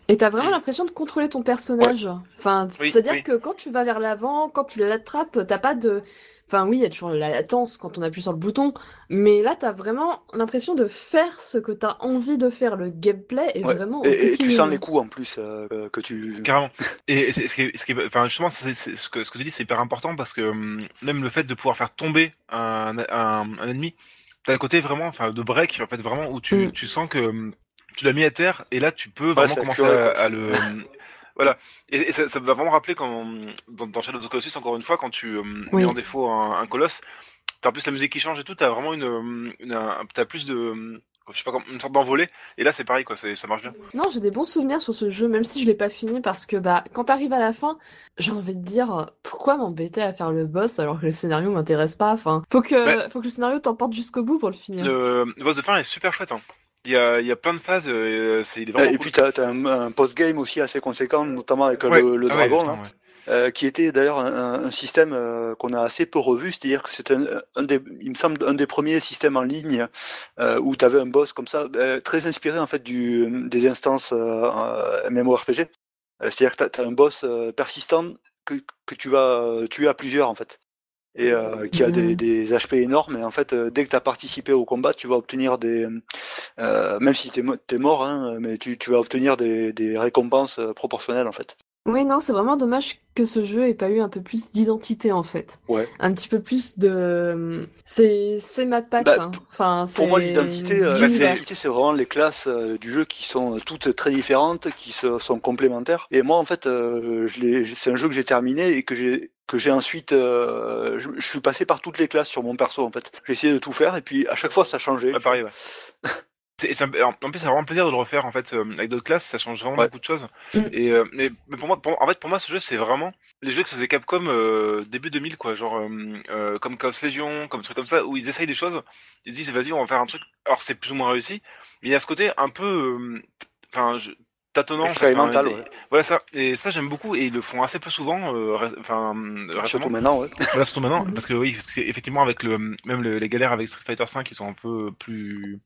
A: Mm. Et t'as vraiment l'impression de contrôler ton personnage. Enfin,
B: Oui,
A: c'est-à-dire
B: oui.
A: que quand tu vas vers l'avant, quand tu l'attrapes, t'as pas de. Enfin, oui, il y a toujours la latence quand on appuie sur le bouton, mais là, t'as vraiment l'impression de faire ce que t'as envie de faire. Le gameplay est
C: Ouais.
A: vraiment.
C: Et, et tu sens les coups en plus euh, que tu.
B: Carrément. Et, ce qui est, ce qui est- enfin justement, c'est, c'est- ce que ce que tu dis, c'est hyper important parce que hum, même le fait de pouvoir faire tomber un, un, un ennemi, t'as un côté vraiment, enfin, de break en fait, vraiment où tu,
A: Mm.
B: tu sens que tu l'as mis à terre et là tu peux vraiment commencer à, le hum, <laughs> voilà. Et, et ça, ça va vraiment rappeler quand dans, dans Shadow of the Colossus encore une fois quand tu
A: Oui.
B: mets en défaut un, un colosse, t'as en plus la musique qui change et tout, t'as vraiment une, hum, une un- t'as plus de je sais pas comme une sorte d'envolée et là c'est pareil quoi, ça marche bien.
A: Non, j'ai des bons souvenirs sur ce jeu, même si je l'ai pas fini, parce que bah, quand t'arrives à la fin, j'ai envie de dire pourquoi m'embêter à faire le boss alors que le scénario m'intéresse pas. Enfin, faut que,
B: Ouais.
A: faut que le scénario t'emporte jusqu'au bout pour le finir.
B: Le, le boss de fin est super chouette. Hein. Il y a, il y a plein de phases. euh, c'est, il est vraiment
C: Et puis t'as as un, un post-game aussi assez conséquent, notamment avec
B: Ouais.
C: le, le
B: Ah ouais,
C: dragon,
B: putain,
C: là,
B: ouais.
C: euh, qui était d'ailleurs un, un- système euh, qu'on a assez peu revu, c'est-à-dire que c'était un, un des, il me semble, un des premiers systèmes en ligne euh, où tu avais un boss comme ça, euh, très inspiré en fait du, des instances euh, euh, MMORPG. Euh, c'est-à-dire que tu as, un boss euh, persistant que, que tu vas euh, tuer à plusieurs en fait. Et euh, qui a des, des HP énormes. Et en fait, euh, dès que tu as participé au combat, tu vas obtenir des. euh, même si tu es, mort, hein, mais tu, tu vas obtenir des, des récompenses euh, proportionnelles en fait.
A: Oui, non, c'est vraiment dommage que ce jeu ait pas eu un peu plus d'identité en fait.
C: Ouais.
A: Un petit peu plus de. C'est c'est ma patte.
C: Bah,
A: hein. Enfin,
C: Pour moi, l'identité, euh, l'identité, c'est vraiment les classes euh, du jeu qui sont toutes très différentes, qui se, sont complémentaires. Et moi, en fait, euh, je l'ai- c'est un jeu que j'ai terminé et que j'ai que j'ai ensuite, euh, je, je suis passé par toutes les classes sur mon perso en fait. J'ai essayé de tout faire et puis à chaque fois ça changeait.
B: Ouais, pareil, ouais. <laughs> C'est- en plus, ça vraiment plaisir de le refaire en fait euh, avec d'autres classes. Ça change vraiment
C: Ouais.
B: beaucoup de choses.
A: Mm.
B: Et euh, mais, mais pour moi, pour- en fait, pour moi, ce jeu, c'est vraiment les jeux que faisait Capcom euh, début 2000, quoi. Genre euh, comme Chaos Legion, comme trucs comme ça, où ils essayent des choses. Ils se disent, vas-y, on va faire un truc. Alors, c'est plus ou moins réussi. Mais il y a ce côté un peu, enfin, tâtonnant.
C: Expérimental,
B: Enfin,
C: ouais.
B: Voilà ça. Et ça j'aime beaucoup et ils le font assez peu souvent. euh, ré- Enfin récemment.
C: Surtout maintenant, ouais.
B: Voilà, surtout maintenant, <laughs> parce que oui, parce que c'est effectivement avec le même le- les galères avec Street Fighter 5 qui sont un peu plus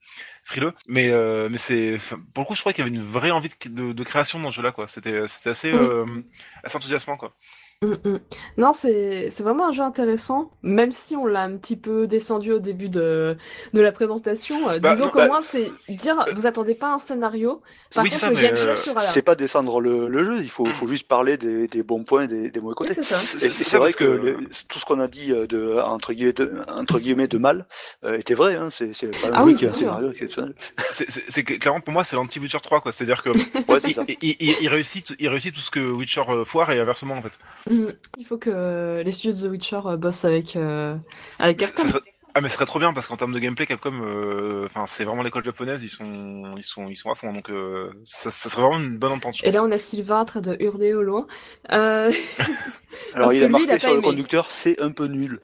B: frileux, mais euh, mais c'est pour le coup, je crois qu'il y avait une vraie envie de, de, de création dans ce jeu-là, quoi. C'était c'était assez
A: Oui.
B: euh, assez enthousiasmant, quoi.
A: Mm, mm. Non, c'est c'est vraiment un jeu intéressant, même si on l'a un petit peu descendu au début de, de la présentation. euh,
B: Bah,
A: disons
B: non,
A: qu'au
B: bah-
A: moins, c'est dire, vous attendez pas un scénario, par
B: Oui,
A: contre,
B: c'est ça,
A: le
B: mais,
A: gameplay
B: euh,
A: sera là.
C: C'est pas descendre le, le jeu, il faut,
B: Mm.
C: faut juste parler des, des bons points et des, des mauvais
A: Oui,
C: côtés.
A: c'est ça.
C: Et
B: c'est
C: c'est
B: ça,
C: vrai
B: parce
C: que, les- tout ce qu'on a dit euh, de, entre, guillemets, de, entre guillemets de mal euh, était vrai. Hein. C'est c'est pas
A: Ah oui,
C: un
A: sûr.
C: scénario exceptionnel.
B: c'est c'est- c'est que, clairement pour moi c'est l'anti-Witcher 3, quoi. C'est-à-dire que
C: Ouais, c'est ça.
B: il, il, il- il réussit il réussit tout ce que Witcher euh, foire et inversement en fait.
A: Mm. Il faut que les studios de The Witcher euh, bossent avec, euh, avec
B: Ça
A: Capcom.
B: serait- Ah mais ce serait trop bien parce qu'en termes de gameplay Capcom euh, enfin c'est vraiment l'école japonaise ils sont ils sont ils sont à fond donc euh, ça, ça serait vraiment une bonne entente.
A: Et là, on a Sylvain en train de hurler au loin. Euh, <laughs>
C: Alors
A: Parce
C: il
A: que
C: a
A: lui,
C: marqué
A: il a pas
C: sur le conducteur, c'est un peu nul.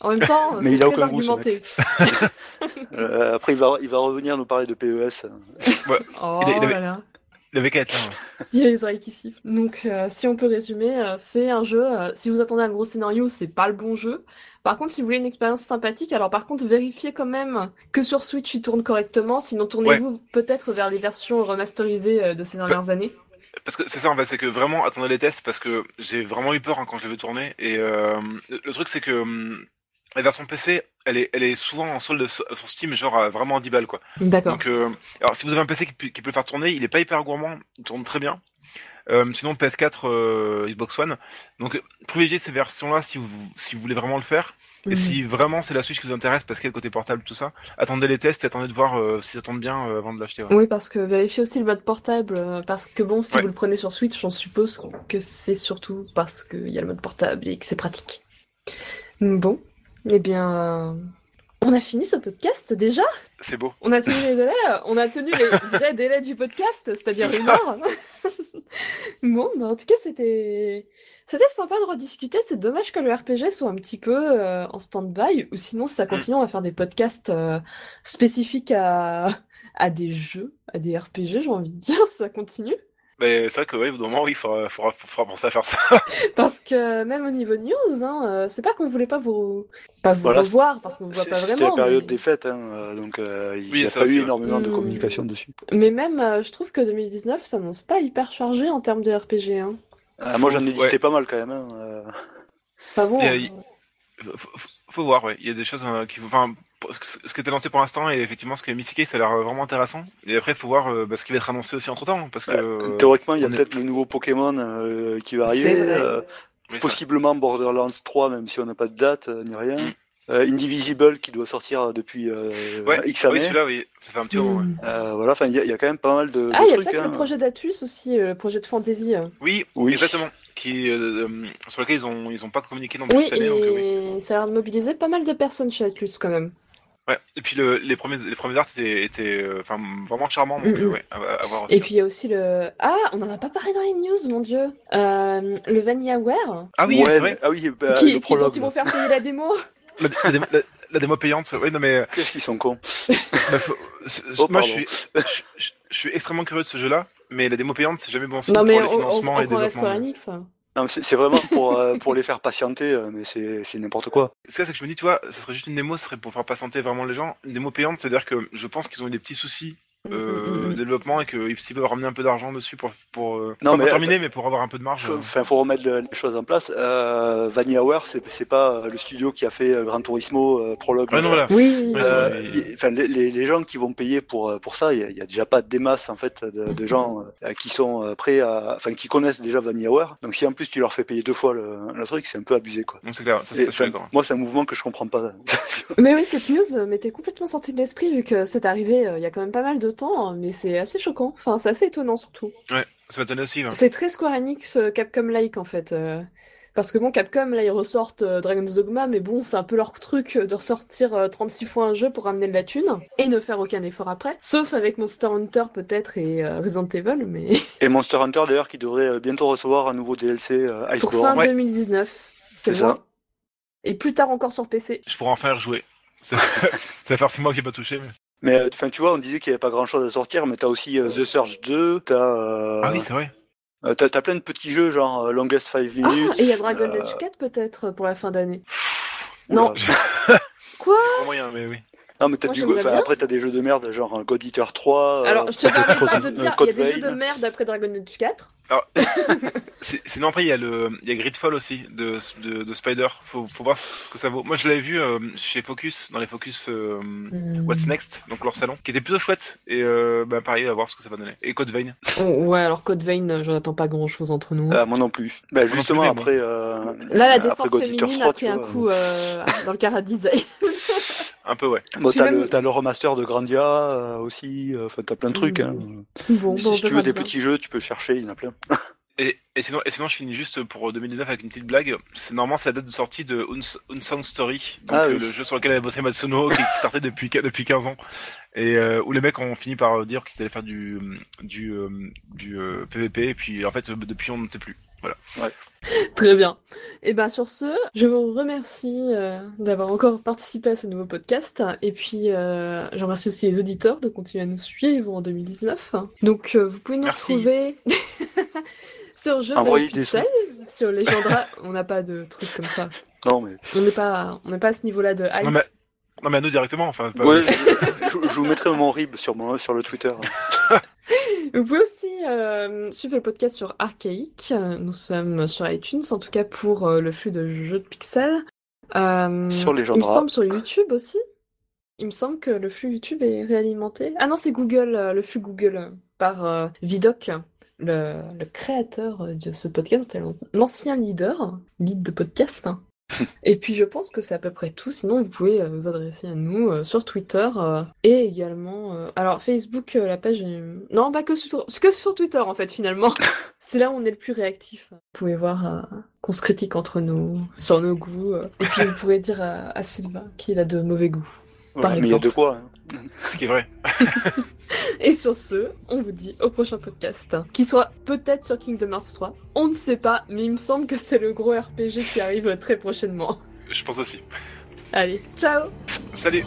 A: en même temps, <laughs>
C: Mais
A: c'est
C: il a
A: très
C: aucun goût,
A: argumenté. <laughs>
C: Euh, après il va, il va revenir nous parler de PES.
A: Oh
B: Il est- il avait-
A: là là.
B: Être là. ouais. <laughs>
A: Il y a les oreilles qui sifflent. Donc, euh, si on peut résumer, euh, c'est un jeu. euh, si vous attendez un gros scénario, c'est pas le bon jeu. Par contre, si vous voulez une expérience sympathique, alors par contre, vérifiez quand même que sur Switch il tourne correctement. Sinon, tournez-vous peut-être vers les versions remasterisées de ces dernières années.
B: Parce que c'est ça en fait, c'est que vraiment attendez les tests parce que j'ai vraiment eu peur hein, quand je l'ai vu tourner et le le truc c'est que hum, la version PC elle est elle est souvent en solde sur Steam genre à vraiment 10 balles quoi.
A: D'accord.
B: Donc euh, alors si vous avez un PC qui, peut- qui peut le faire tourner, il est pas hyper gourmand, il tourne très bien. Euh, sinon PS4, euh, Xbox One. Donc privilégiez ces versions-là si vous si vous voulez vraiment le faire. Et
A: Mhm.
B: si vraiment c'est la Switch qui vous intéresse parce qu'il y a le côté portable tout ça, attendez les tests et attendez de voir euh, si ça tourne bien euh, avant de l'acheter. ouais.
A: Oui, parce que vérifiez aussi le mode portable, euh, parce que bon, si
B: Ouais.
A: vous le prenez sur Switch, on suppose que c'est surtout parce qu'il y a le mode portable et que c'est pratique. Bon, eh bien, on a fini ce podcast déjà
B: C'est beau.
A: On a tenu les délais, on a tenu les <laughs> vrais délais du podcast, c'est-à-dire
B: C'est
A: une heure. <laughs> bon, bah en tout cas, c'était c'était sympa de rediscuter. C'est dommage que le RPG soit un petit peu euh, en stand-by, ou sinon, si ça continue, on va faire des podcasts euh, spécifiques à à des jeux, à des RPG, j'ai envie de dire, si ça continue.
B: Mais c'est vrai que ouais, au bout d'un moment, oui, il faudra, faudra, faudra penser à faire ça. <laughs>
A: Parce que même au niveau news, hein, euh, c'est pas qu'on voulait pas vous pas vous
C: Voilà,
A: revoir parce qu'on vous voit pas
C: C'était
A: vraiment.
C: la période
A: mais...
C: des fêtes, hein, euh, donc euh, il
B: Oui,
C: n'y a pas eu énormément de
A: Hmm.
C: communication dessus.
A: mais même, euh, je trouve que 2019 s'annonce pas hyper chargé en termes de RPG. Hein.
C: Euh, moi j'en ai
B: Ouais.
C: listé pas mal quand même. hein, euh.
A: Pas bon.
B: Euh,
A: hein.
B: il- faut, faut- faut voir, ouais. Il y a des choses euh, qui, enfin, ce ce qui était lancé pour l'instant et effectivement ce que Missy ça a l'air vraiment intéressant. Et après, il faut voir euh, bah, ce qui va être annoncé aussi entre temps, parce que
C: Ouais,
B: euh,
C: Théoriquement, il y a
B: est-
C: peut-être le nouveau Pokémon euh, qui va arriver. euh,
B: oui,
C: possiblement Borderlands 3, même si on n'a pas de date euh, ni rien.
B: Mm.
C: Euh, Indivisible qui doit sortir depuis euh,
B: Ouais,
C: X
B: oui,
C: années.
B: celui-là, oui, ça fait un petit moment. ouais.
C: Euh, voilà, enfin, il y, a- il y a quand même pas mal de,
A: Ah, il y a peut-être
C: hein.
A: le projet d'Atlus aussi, euh, le projet de fantasy.
B: Oui,
C: Oui.
B: exactement. Qui, sur lequel ils ont, ils ont pas communiqué non plus
A: Oui,
B: cette année, donc euh, oui.
A: et ça a l'air de mobiliser pas mal de personnes chez Atlus quand même.
B: Ouais. Et puis le, les premiers, les premiers arts étaient, étaient euh, enfin, vraiment charmants, donc
A: Mm,
B: euh,
A: mm.
B: ouais, à, à voir aussi.
A: Et puis il y a aussi le... Ah, on en a pas parlé dans les news, mon dieu. Euh, le VanillaWare,
B: Ah oui,
C: Ouais,
B: c'est vrai.
C: Ah oui, bah,
A: qui,
C: le
A: qui, dont ils vont faire payer la démo. <laughs>
B: La, la démo- la- la démo payante, oui, non mais
C: Qu'est-ce qu'ils sont cons <laughs>
B: bah, faut-
C: Oh,
B: moi je suis, je, je- je suis extrêmement curieux de ce jeu-là, mais la démo payante c'est jamais bon signe
A: Non mais
B: pour les
A: on, on,
B: financements
A: on
B: et développements.
A: Square Enix.
C: C'est vraiment pour, euh, pour les faire patienter, euh, mais c'est n'importe quoi.
B: C'est ça, que je me dis, tu vois, ce serait juste une démo, ce serait pour faire patienter vraiment les gens. Une démo payante, c'est-à-dire que je pense qu'ils ont eu des petits soucis euh,
A: Mm, mm, mm.
B: développement et que s'ils veulent ramener un peu d'argent dessus pour, pour, euh,
C: Non,
B: pas
C: mais
B: pour terminer, mais pour avoir un peu de marge. euh.
C: Enfin, faut remettre le- les choses en place. Euh, VanillaWare, c'est c'est pas euh, le studio qui a fait euh, Gran Turismo, euh, Prologue.
B: Ouais, non, voilà.
A: Oui,
C: Euh, enfin, les, gens qui vont payer pour euh, pour ça, il y, a- il y a déjà pas des masses en fait de, de gens euh, qui sont euh, prêts à, enfin qui connaissent déjà VanillaWare. Donc si en plus tu leur fais payer deux fois le, le truc, c'est un peu abusé quoi.
B: C'est clair, ça,
C: Et,
B: ça, je suis
C: enfin,
B: d'accord.
C: moi, c'est un mouvement que je comprends pas.
A: Mais oui, cette news euh, m'était complètement sortie de l'esprit vu que c'est arrivé euh, il y a quand même pas mal de temps, mais c'est assez choquant. Enfin, c'est assez étonnant surtout.
B: Ouais, ça m'étonne aussi. hein.
A: C'est très Square Enix euh, Capcom-like en fait. euh, Parce que bon, Capcom, là, ils ressortent euh, Dragon's Dogma, mais bon, c'est un peu leur truc euh, de ressortir euh, 36 fois un jeu pour ramener de la thune et ne faire aucun effort après. Sauf avec Monster Hunter peut-être et euh, Resident Evil, mais <laughs>
C: Et Monster Hunter d'ailleurs qui devrait euh, bientôt recevoir un nouveau DLC euh,
A: pour fin
C: Iceborne.
B: Ouais.
A: 2019. C'est
C: ça.
A: Et plus tard encore sur PC.
B: Je pourrais enfin y rejouer. Ça faire six mois <laughs> que j'ai pas touché. Mais...
C: Mais euh, enfin, tu vois, on disait qu'il n'y avait pas grand chose à sortir, mais t'as aussi euh, The Surge 2, t'as euh,
B: Ah oui, c'est vrai.
C: euh, t'as t'as plein de petits jeux genre euh, Longest 5
A: Ah,
C: Minutes.
A: et il y a Dragon
C: euh,
A: Age 4 peut-être pour la fin d'année. Non. <laughs> Quoi?
B: Pas moyen, mais oui.
C: Non, mais t'as du enfin, après t'as des jeux de merde genre God Eater 3. euh,
A: Alors, je te <laughs> permets pas de dire, il y a des jeux de merde après Dragon Age 4. <laughs>
B: C'est- Sinon après il y a le il y a Gridfall aussi de, de, de Spider. Faut, faut voir ce que ça vaut. Moi je l'avais vu euh, chez Focus dans les Focus euh,
A: Hmm.
B: What's Next donc leur salon qui était plutôt chouette et euh, bah pareil à voir ce que ça va donner. Et Code Vein.
A: Oh, ouais, alors Code Vein, j'en attends pas grand chose entre nous.
C: Ah, moi non plus. Bah,
B: non
C: justement,
B: plus,
C: après. euh,
A: Là, la
C: Eater
A: féminine
C: 3,
A: a pris un coup euh, dans le cara design. <laughs>
B: Un peu ouais.
C: Bon, t'as
A: même-
C: le, remaster de Grandia euh, aussi. euh, Enfin, t'as plein de trucs. Hein.
A: bon,
C: si
A: bon,
C: tu veux des petits jeux, tu peux chercher, il y en a plein. <laughs>
B: Et, et sinon et sinon je finis juste pour 2019 avec une petite blague. C'est normalement c'est la date de sortie de Uns- Unsung Story donc
C: Ah
B: euh,
C: oui.
B: le jeu sur lequel avait bossé Matsuno qui, qui sortait <laughs> depuis depuis 15 ans et euh, où les mecs ont fini par dire qu'ils allaient faire du du euh, du euh, PVP et puis en fait euh, depuis on ne sait plus. Voilà.
A: Très bien. Et ben sur ce, je vous remercie euh, d'avoir encore participé à ce nouveau podcast. Et puis, euh, je remercie aussi les auditeurs de continuer à nous suivre en 2019. Donc, euh, vous pouvez nous
B: Merci.
A: retrouver <laughs> sur Jeux
C: Envoyez
A: de
C: des
A: Pixels, sur Legendra. on n'a pas de trucs comme ça.
C: Non, mais.
A: On n'est pas, on n'est pas à ce niveau-là de hype.
B: Non mais non mais à nous directement enfin. pas-
C: Ouais, je, je vous mettrai mon rib sur, mon, sur le Twitter.
A: Vous pouvez aussi euh, suivre le podcast sur Archaïque. Nous sommes sur iTunes, en tout cas pour euh, le flux de jeux de pixels. Euh,
C: Sur
A: il me semble sur YouTube aussi. Il me semble que le flux YouTube est réalimenté. Ah non, c'est Google, le flux Google par Vidoc, le, le créateur de ce podcast, l'ancien leader, lead de podcast. <laughs> Et puis je pense que c'est à peu près tout. Sinon, vous pouvez euh, vous adresser à nous euh, sur Twitter euh, et également. Alors Facebook, la page. Non, pas que sur, que sur Twitter en fait finalement. <laughs> c'est là où on est le plus réactif. Vous pouvez voir qu'on se critique entre nous sur nos goûts. Et puis vous pourrez dire à, à Sylvain qu'il a de mauvais goûts. Par
C: Ouais, mais il y a
A: exemple.
C: de quoi. hein. <laughs>
B: Ce qui est vrai. <laughs>
A: Et sur ce, on vous dit au prochain podcast, qui soit peut-être sur Kingdom Hearts 3. On ne sait pas, mais il me semble que c'est le gros RPG qui arrive très prochainement.
B: Je pense aussi.
A: Allez, ciao
B: Salut.